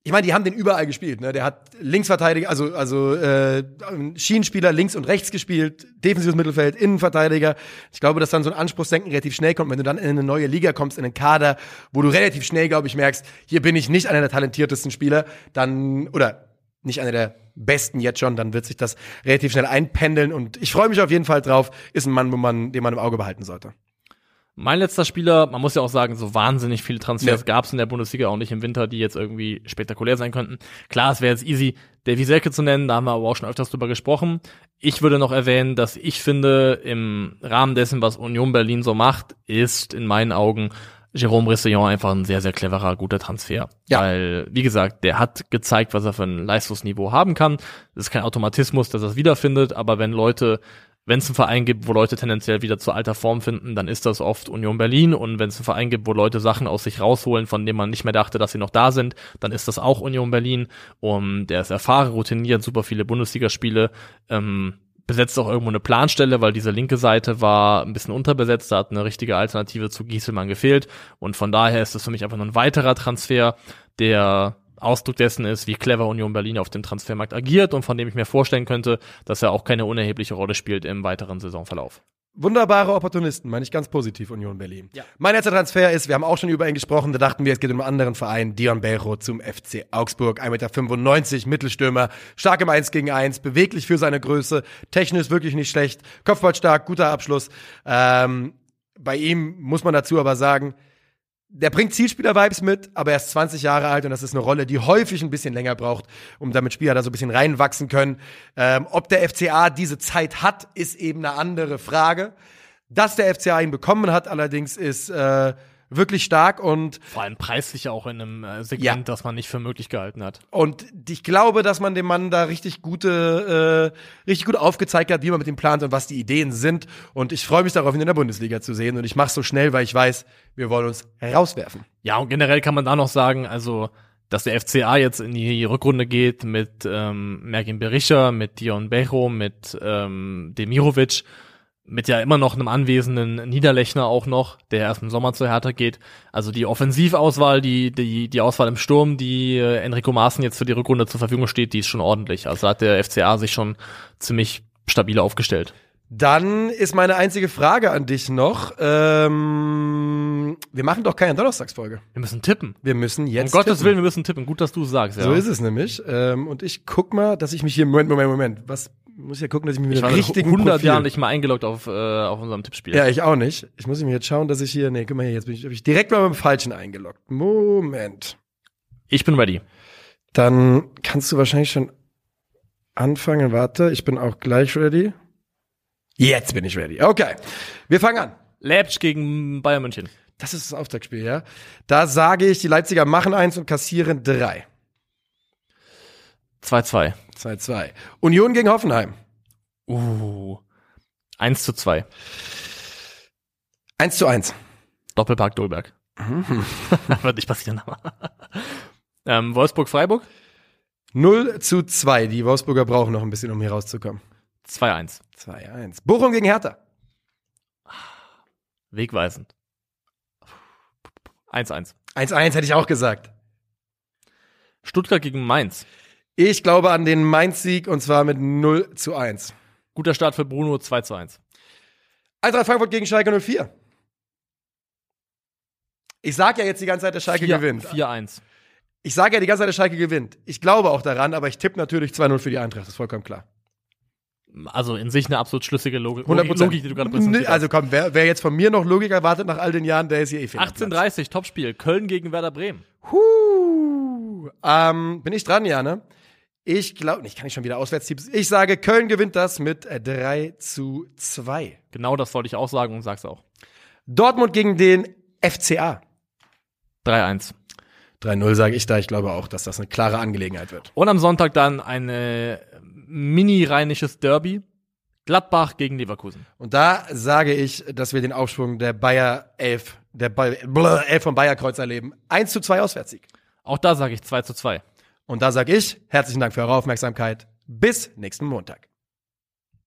ich meine, die haben den überall gespielt. Ne? Der hat Linksverteidiger, also also äh, Schienenspieler links und rechts gespielt, defensives Mittelfeld, Innenverteidiger. Ich glaube, dass dann so ein Anspruchsdenken relativ schnell kommt, wenn du dann in eine neue Liga kommst, in einen Kader, wo du relativ schnell, glaube ich, merkst, hier bin ich nicht einer der talentiertesten Spieler, dann oder nicht einer der besten jetzt schon, dann wird sich das relativ schnell einpendeln und ich freue mich auf jeden Fall drauf. Ist ein Mann, wo man, den man im Auge behalten sollte. Mein letzter Spieler, man muss ja auch sagen, so wahnsinnig viele Transfers Ja. gab es in der Bundesliga auch nicht im Winter, die jetzt irgendwie spektakulär sein könnten. Klar, es wäre jetzt easy, Davy Selke zu nennen, da haben wir aber auch schon öfters drüber gesprochen. Ich würde noch erwähnen, dass ich finde, im Rahmen dessen, was Union Berlin so macht, ist in meinen Augen Jérôme Roussillon einfach ein sehr, sehr cleverer, guter Transfer. Ja. Weil, wie gesagt, der hat gezeigt, was er für ein Leistungsniveau haben kann. Es ist kein Automatismus, dass er es wiederfindet, aber wenn Leute wenn es einen Verein gibt, wo Leute tendenziell wieder zu alter Form finden, dann ist das oft Union Berlin. Und wenn es einen Verein gibt, wo Leute Sachen aus sich rausholen, von denen man nicht mehr dachte, dass sie noch da sind, dann ist das auch Union Berlin. Und der ist erfahren, routiniert, super viele Bundesligaspiele. Ähm, besetzt auch irgendwo eine Planstelle, weil diese linke Seite war ein bisschen unterbesetzt, da hat eine richtige Alternative zu Gieselmann gefehlt und von daher ist es für mich einfach nur ein weiterer Transfer, der Ausdruck dessen ist, wie clever Union Berlin auf dem Transfermarkt agiert und von dem ich mir vorstellen könnte, dass er auch keine unerhebliche Rolle spielt im weiteren Saisonverlauf. Wunderbare Opportunisten, meine ich ganz positiv, Union Berlin. Ja. Mein letzter Transfer ist, wir haben auch schon über ihn gesprochen, da dachten wir, es geht um einen anderen Verein, Dion Belro zum FC Augsburg, 1,95 Meter, Mittelstürmer, stark im 1 gegen 1, beweglich für seine Größe, technisch wirklich nicht schlecht, Kopfball stark, guter Abschluss. Ähm, bei ihm muss man dazu aber sagen, der bringt Zielspieler-Vibes mit, aber er ist 20 Jahre alt und das ist eine Rolle, die häufig ein bisschen länger braucht, um damit Spieler da so ein bisschen reinwachsen können. Ähm, ob der FCA diese Zeit hat, ist eben eine andere Frage. Dass der FCA ihn bekommen hat, allerdings ist äh, wirklich stark und Vor allem preislich auch in einem äh, Segment, Ja. das man nicht für möglich gehalten hat. und ich glaube, dass man dem Mann da richtig gute, äh, richtig gut aufgezeigt hat, wie man mit ihm plant und was die Ideen sind. Und ich freue mich darauf, ihn in der Bundesliga zu sehen. Und ich mache so schnell, weil ich weiß, wir wollen uns rauswerfen. Ja, und generell kann man da noch sagen, also, dass der FCA jetzt in die Rückrunde geht mit ähm, Mergin Berisha, mit Dion Bejo, mit ähm, Demirovic, mit ja immer noch einem anwesenden Niederlechner auch noch, der erst im Sommer zur Hertha geht. Also die Offensivauswahl, die, die, die Auswahl im Sturm, die äh, Enrico Maaßen jetzt für die Rückrunde zur Verfügung steht, die ist schon ordentlich. Also hat der FCA sich schon ziemlich stabil aufgestellt. Dann ist meine einzige Frage an dich noch. Ähm, wir machen doch keine Donnerstagsfolge. Wir müssen tippen. Wir müssen Um jetzt. Gottes tippen. Willen, wir müssen tippen. Gut, dass du es sagst. Ja. So ist es nämlich. Ähm, und ich guck mal, dass ich mich hier. Moment, Moment, Moment. Was muss ja gucken, dass ich mich mit Ich war richtigen 100 Profil- Jahren nicht mal eingeloggt auf, äh, auf unserem Tippspiel. Ja, ich auch nicht. Ich muss mir jetzt schauen, dass ich hier. Nee, guck mal hier, jetzt bin ich, hab ich direkt mal mit dem Falschen eingeloggt. Moment. Ich bin ready. Dann kannst du wahrscheinlich schon anfangen. Warte, ich bin auch gleich ready. Jetzt bin ich ready. Okay. Wir fangen an. Leipzig gegen Bayern München. Das ist das Auftaktspiel, ja. Da sage ich, die Leipziger machen eins und kassieren drei. 2-2. 2-2. Union gegen Hoffenheim. Uh. 1 zu 2. 1 zu 1. Doppelpark Dolberg. Wird nicht passieren, aber. ähm, Wolfsburg-Freiburg? 0 zu 2. Die Wolfsburger brauchen noch ein bisschen, um hier rauszukommen. 2-1. 2-1. Bochum gegen Hertha. Wegweisend. 1-1. 1-1 hätte ich auch gesagt. Stuttgart gegen Mainz. Ich glaube an den Mainz-Sieg und zwar mit 0 zu 1. Guter Start für Bruno, 2 zu 1. Eintracht Frankfurt gegen Schalke 04. Ich sag ja jetzt die ganze Zeit, dass Schalke gewinnt. 4-1. Ich sage ja die ganze Zeit, dass Schalke gewinnt. Ich glaube auch daran, aber ich tippe natürlich 2-0 für die Eintracht, das ist vollkommen klar. Also in sich eine absolut schlüssige Logik, 100%. Logik die du gerade präsentiert hast. Also komm, wer, wer jetzt von mir noch Logik erwartet nach all den Jahren, der ist hier eh fehl am Platz. 18:30 Topspiel Köln gegen Werder Bremen. Huh. Ähm, bin ich dran, ja, ne? Ich glaube, ich kann nicht schon wieder Auswärtstipps. Ich sage, Köln gewinnt das mit äh, 3 zu 2. Genau das wollte ich auch sagen und sag's auch. Dortmund gegen den FCA. 3-1. 3-0 sage ich da. Ich glaube auch, dass das eine klare Angelegenheit wird. Und am Sonntag dann ein äh, mini-rheinisches Derby. Gladbach gegen Leverkusen. Und da sage ich, dass wir den Aufschwung der Bayer 11, der Bayer, Blah, 11 von Bayer Kreuz erleben. 1 zu 2 Auswärtssieg. Auch da sage ich 2 zu 2. Und da sage ich, herzlichen Dank für eure Aufmerksamkeit. Bis nächsten Montag.